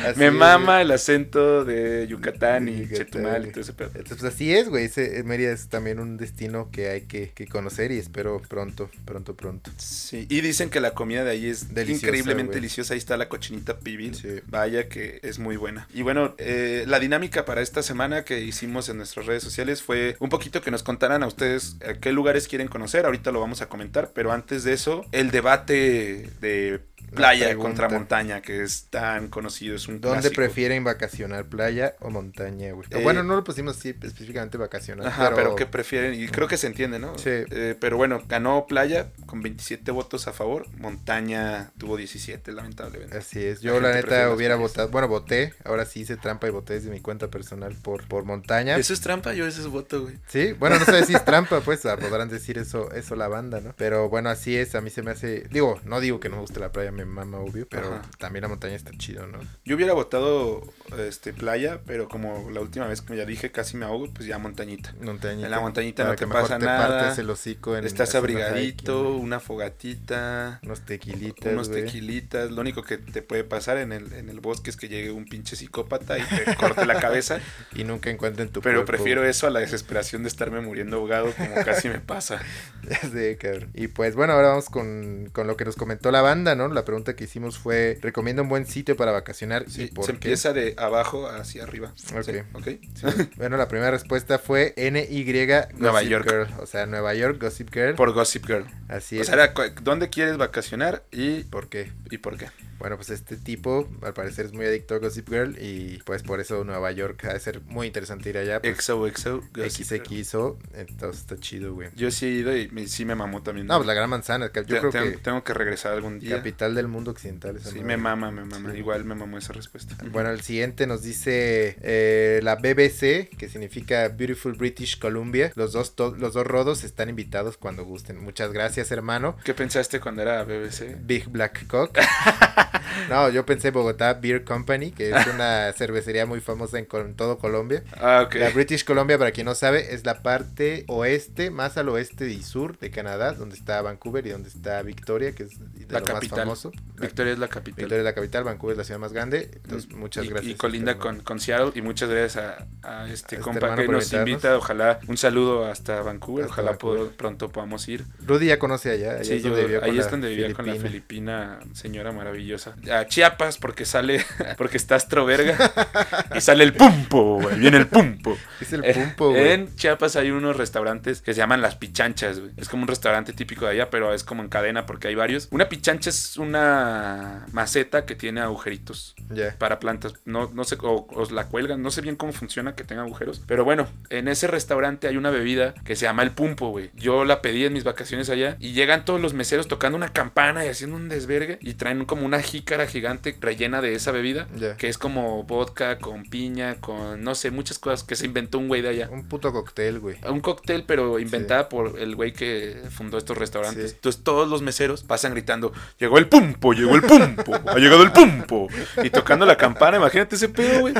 Así Me mama el acento de Yucatán y Yucatán, Chetumal y todo ese pedo. Pues así es, güey. Ese- Mérida es también un destino que hay que, que conocer y espero pronto, pronto, pronto. Sí, y dicen que la comida de ahí es Deliciosa, increíblemente deliciosa. Ahí está la cochinita pibil. Sí. Vaya que es muy buena. Y bueno, eh, la dinámica para esta semana que hicimos en nuestras redes sociales fue un poquito que nos contaran a ustedes eh, qué lugares quieren conocer. Ahorita lo vamos a comentar, pero antes de eso, el debate de playa contra montaña, que es tan conocido, es un ¿Dónde clásico. prefieren vacacionar, playa o montaña, güey? Eh, bueno, no lo pusimos así específicamente vacacionar. Ajá, pero, ¿qué prefieren? Y creo que se entiende, ¿no? Sí. Eh, pero bueno, ganó Playa con 27 votos a favor. Montaña tuvo 17, lamentablemente. Así es, yo la, neta hubiera votado, bueno, voté, ahora sí hice trampa y voté desde mi cuenta personal por, por montaña. Eso es trampa, yo ese es voto, güey. Sí, bueno, no sé si es trampa, pues ah, podrán decir eso, eso la banda, ¿no? Pero bueno, así es, a mí se me hace, digo, no digo que no me guste la playa, me mama, obvio, pero Ajá. también la montaña está chido, ¿no? Yo hubiera votado este playa, pero como la última vez que ya dije casi me ahogo, pues ya montañita. Montañita. En la montañita no te pasa te nada. partes el hocico en Estás abrigadito, una fogatita, unos tequilitas, unos tequilitas. Lo único que te puede pasar en el, en el bosque es que llegue un pinche psicópata y te corte la cabeza. Y nunca encuentren tu Pero cuerpo. prefiero eso a la desesperación de estarme muriendo ahogado como casi me pasa. Cabrón. Y pues bueno, ahora vamos con, con lo que nos comentó la banda, ¿no? La pregunta que hicimos fue, ¿recomienda un buen sitio para vacacionar? Sí, ¿Y por se qué? empieza de abajo hacia arriba. Ok. Sí. Bueno, la primera respuesta fue NY Gossip Nueva York. Girl. O sea, Nueva York Gossip Girl. Por Gossip Girl. Así O es. sea, era cu- ¿dónde quieres vacacionar y, ¿Por qué? y por qué? Bueno, pues este tipo al parecer es muy adicto a Gossip Girl y pues por eso Nueva York ha de ser muy interesante ir allá. Pues, XOXO Gossip Girl. XXO, entonces está chido, güey. Yo sí he ido y me- sí me mamó también. No, pues la gran manzana, yo Te- creo tengo, que tengo que regresar algún día. capital del mundo occidental. esa Sí, madre. me mama, me mama. Sí. Igual me mamó esa respuesta. Bueno, el siguiente nos dice eh, la BBC, que significa Beautiful British Columbia. Los dos, los dos rodos están invitados cuando gusten. Muchas gracias, hermano. ¿Qué pensaste cuando era BBC? Big Black Cock. no, yo pensé Bogotá Beer Company, que es una cervecería muy famosa en, en todo Colombia. Ah, ok. La British Columbia, para quien no sabe, es la parte oeste, más al oeste y sur de Canadá, donde está Vancouver y donde está Victoria, que es de La lo capital. más famoso. Victoria es la capital. Victoria es la capital, Vancouver es la ciudad más grande. Entonces, muchas y, gracias. Y colinda con, con Seattle. Y muchas gracias a, a este este compa que nos invita. Ojalá un saludo hasta Vancouver. Hasta Ojalá Vancouver. pronto podamos ir. Rudy ya conoce allá. allá Sí, es yo- donde ahí es donde vivía con la filipina. señora maravillosa. A Chiapas porque sale, porque está Astroverga y sale el pumpo, güey, viene el pumpo. Es el Eh, pumpo, güey. En Chiapas hay unos restaurantes que se llaman Las Pichanchas, güey. Es como un restaurante típico de allá, pero es como en cadena porque hay varios. Una pichancha es una maceta que tiene agujeritos para plantas. No, no sé, o, o la cuelgan, no sé bien cómo funciona que tenga agujeros. Pero bueno, en ese restaurante hay una bebida que se llama el pumpo, güey. Yo la pedí en mis vacaciones allá y llegan todos los meseros tocando una campana y haciendo un desvergue y traen como una jícara gigante rellena de esa bebida. Ya. Que es como vodka con piña, con no sé, muchas cosas que se inventó un güey de allá. Un puto cóctel, güey. Un cóctel, pero inventada por el güey que fundó estos restaurantes. Sí. Entonces todos los meseros pasan gritando, llegó el pumpo, llegó el pumpo, ha llegado el pumpo. Y tocando la campana, imagínate ese pedo, güey.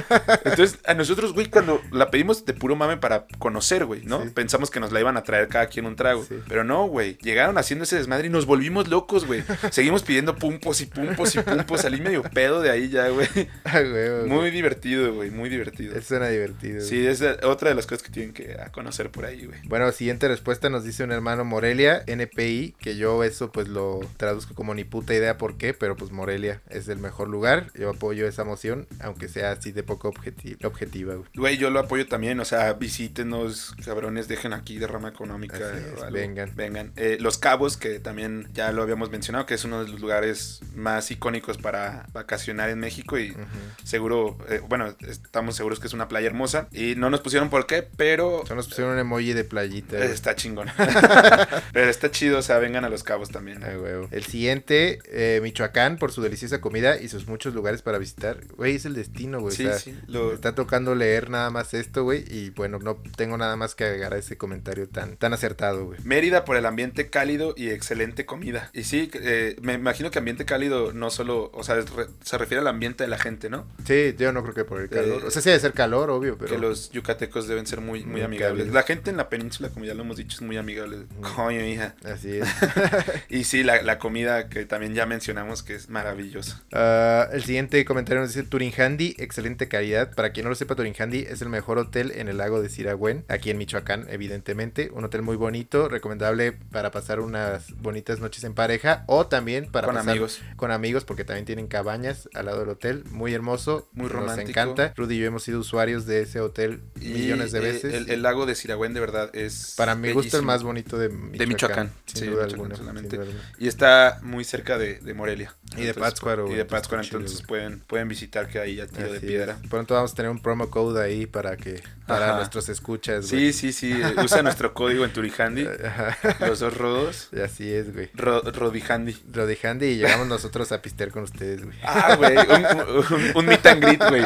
Entonces a nosotros, güey, cuando la pedimos de puro mame para conocer, güey, ¿no? Sí. Pensamos que nos la iban a traer cada quien un trago. Sí. Pero no, güey. Llegaron haciendo ese desmadre y nos volvimos locos, güey. Seguimos pidiendo pumpos y pumpos y pumpos. Salí medio pedo de ahí ya, güey. Ah, güey, güey. Muy divertido, güey, muy divertido. Eso suena divertido. güey. Sí, es otra de las cosas que tienen que conocer por ahí, güey. Bueno, siguiente respuesta nos dice un hermano Morelia, NPI, que yo eso pues lo traduzco como ni puta idea por qué, pero pues Morelia es el mejor lugar. Yo apoyo esa moción, aunque sea así de poco objeti- objetiva, güey. Güey, yo lo apoyo también, o sea, visítenos, cabrones, dejen aquí económica. Es, o algo. vengan. Vengan. Eh, Los Cabos, que también ya lo habíamos mencionado, que es uno de los lugares más icónicos para vacacionar en México y seguro, eh, bueno, estamos seguros que es una playa hermosa y no nos pusieron por qué, pero Solo nos pusieron un emoji de playita. está chingón. pero está chido, o sea, vengan a Los Cabos también. Huevo. El siguiente, eh, Michoacán, por su deliciosa comida y sus muchos lugares para visitar. Güey, es el destino, güey. Sí, o sea, sí, lo- me está tocando leer nada más esto, güey. Y bueno, no tengo nada más que agregar a ese comentario tan, tan acertado, güey. Mérida por el ambiente cálido y excelente comida. Y sí, eh, me imagino que ambiente cálido no solo, o sea, re- se refiere al ambiente de la gente, ¿no? Sí, yo no creo que por el calor. Eh, o sea, sí debe ser calor, obvio, pero. Que los yucatecos deben ser muy, muy Muy amigables. La gente en la península, como ya lo hemos dicho, es muy amigable. Coño, hija. Así es. Y sí, la, la comida que también ya mencionamos que es maravillosa. Ah, el siguiente comentario nos dice Turinjandi, excelente calidad. Para quien no lo sepa, Turinjandi es el mejor hotel en el lago de Siragüen, aquí en Michoacán, evidentemente. Un hotel muy bonito, recomendable para pasar unas bonitas noches en pareja o también para Con pasar amigos. con amigos, porque también tienen cabañas al lado del hotel. Muy hermoso, Muy Nos romántico. encanta. Rudy y yo hemos sido usuarios de ese hotel Y, millones de eh, veces. El, el lago de Siragüen, de verdad, es. para mi gusto, el más bonito de Michoacán. Michoacán, Sin sí, duda Michoacán alguna. solamente. sin duda alguna. Y está muy cerca de, de Morelia. Y de Pátzcuaro, Y de Pátzcuaro, entonces pueden, pueden visitar que ahí ya tiro de piedra. es. Pronto vamos a tener un promo code ahí para que para Ajá. nuestros escuchas. güey. Sí, sí, sí. eh, Usa nuestro código en Turijandi. Ajá. Los dos rodos. Así es, güey. Ro- Rodijandi. Rodijandi y llegamos nosotros a pistear con ustedes, güey. Ah, güey. Un, un, un meet and greet, güey.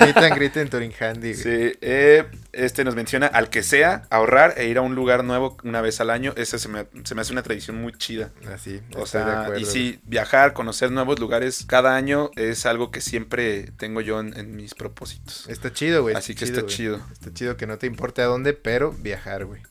Meet and greet en Turinjandi, güey. Sí, eh, este nos menciona al que sea ahorrar e ir a un lugar nuevo una vez al año. Esa se me, se me hace una tradición muy chida. Así, O de sea, y sí, viajar, conocer nuevos lugares cada año es algo que siempre tengo yo en, en mis propósitos. Está chido, güey. Así que está chido. Está chido que no te importe a dónde, pero viajar, güey.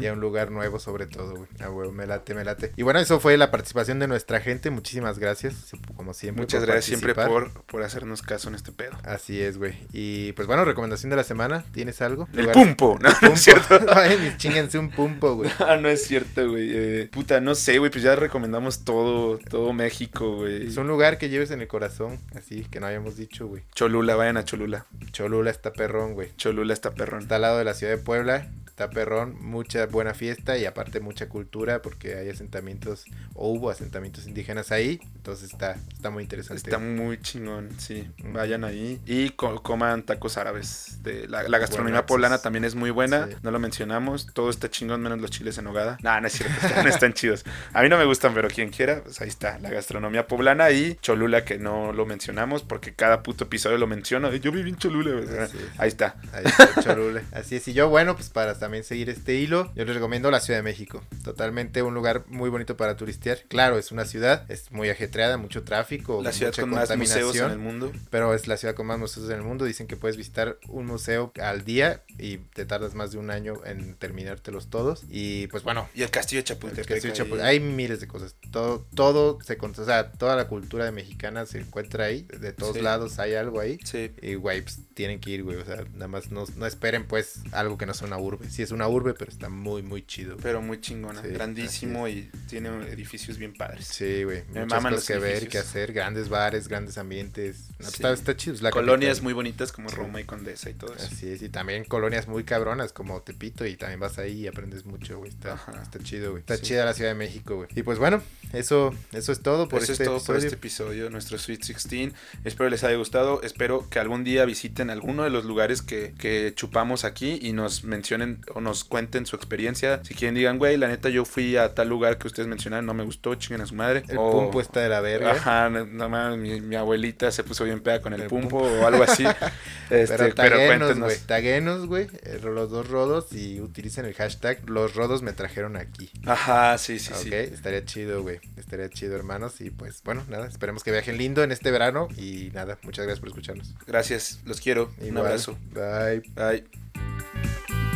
Y a un lugar nuevo sobre todo, güey. Ah, güey, me late, me late. Y bueno, eso fue la participación de nuestra gente. Muchísimas gracias, como siempre. Muchas gracias siempre por, por hacernos caso en este pedo. Así es, güey. Y pues bueno, recomendación de la semana. ¿Tienes algo? El Lugar- pumpo, ¿no? Pumpo. ¿Es cierto? Ay, chinguense un pumpo, güey. Ah, no es cierto, güey. Eh, puta, no sé, güey, pues ya recomendamos todo, todo México, güey. Es un lugar que lleves en el corazón, así que no habíamos dicho, güey. Cholula, vayan a Cholula. Cholula está perrón, güey. Cholula está perrón. Está al lado de la ciudad de Puebla, está perrón, mucha buena fiesta y aparte mucha cultura porque hay asentamientos o hubo asentamientos indígenas ahí, entonces está, está muy interesante. Está muy chingón, sí. Vayan ahí y co- coman tacos árabes. De la, la gastronomía poblana también es muy buena. Sí. No lo mencionamos. Todo está chingón menos los chiles en nogada. Nah, no es cierto. están, están chidos. A mí no me gustan, pero quien quiera, pues ahí está. La gastronomía poblana y Cholula, que no lo mencionamos porque cada puto episodio lo menciono. Yo viví en Cholula. Ahí está. Ahí está Cholula. Así es, y yo, bueno, pues para también seguir este hilo, yo les recomiendo la Ciudad de México. Totalmente un lugar muy bonito para turistear. Claro, es una ciudad, es muy ajetreada, mucho tráfico, La ciudad mucha con más museos en contaminación. el mundo. Pero es la ciudad con más museos en el mundo. Dicen que puedes visitar un museo al día y te tardas más de un año en terminártelos todos. Y pues bueno, Y el castillo de el Chapultepec. Castillo de ahí. Chapul- hay miles de cosas. Todo, todo se o sea, toda la cultura de mexicana se encuentra ahí. De todos Sí. lados hay algo ahí. Sí. Y güey, pues tienen que ir, güey. O sea, nada más no, no esperen pues algo que no sea una urbe. Sí es una urbe, pero está muy, muy chido. güey. Pero muy chingona. Sí, grandísimo y tiene edificios bien padres. Sí, güey. Me Muchas maman cosas los que ver, que hacer. Grandes bares, grandes ambientes. No, Sí. Está, está chido. es la Colonias capital. muy bonitas como. Roma y Condesa y todo eso. Así es, y también colonias muy cabronas como Tepito y también vas ahí y aprendes mucho, güey. Está, está chido, güey. Está Sí. chida la Ciudad de México, güey. Y pues bueno, eso, eso es todo por Eso este es todo por este episodio, nuestro Sweet 16. Espero les haya gustado. Espero que algún día visiten alguno de los lugares que, que chupamos aquí y nos mencionen o nos cuenten su experiencia. Si quieren, digan, güey, la neta, yo fui a tal lugar que ustedes mencionaron, no me gustó, chinguen a su madre. El O- pumpo está de la verga. Ajá, no, no mames, mi, mi abuelita se puso bien peda con el, El pumpo, pumpo. o algo así. Este, Pero pero taguenos, cuéntenos. güey. Taguenos, güey. eh, Los dos rodos y utilicen el hashtag los rodos me trajeron aquí. Ajá, sí, sí, ok, sí. estaría chido, güey. Estaría chido, hermanos. Y pues bueno, nada, esperemos que viajen lindo en este verano. Y nada, muchas gracias por escucharnos. Gracias, los quiero. Un abrazo. Bye. Bye.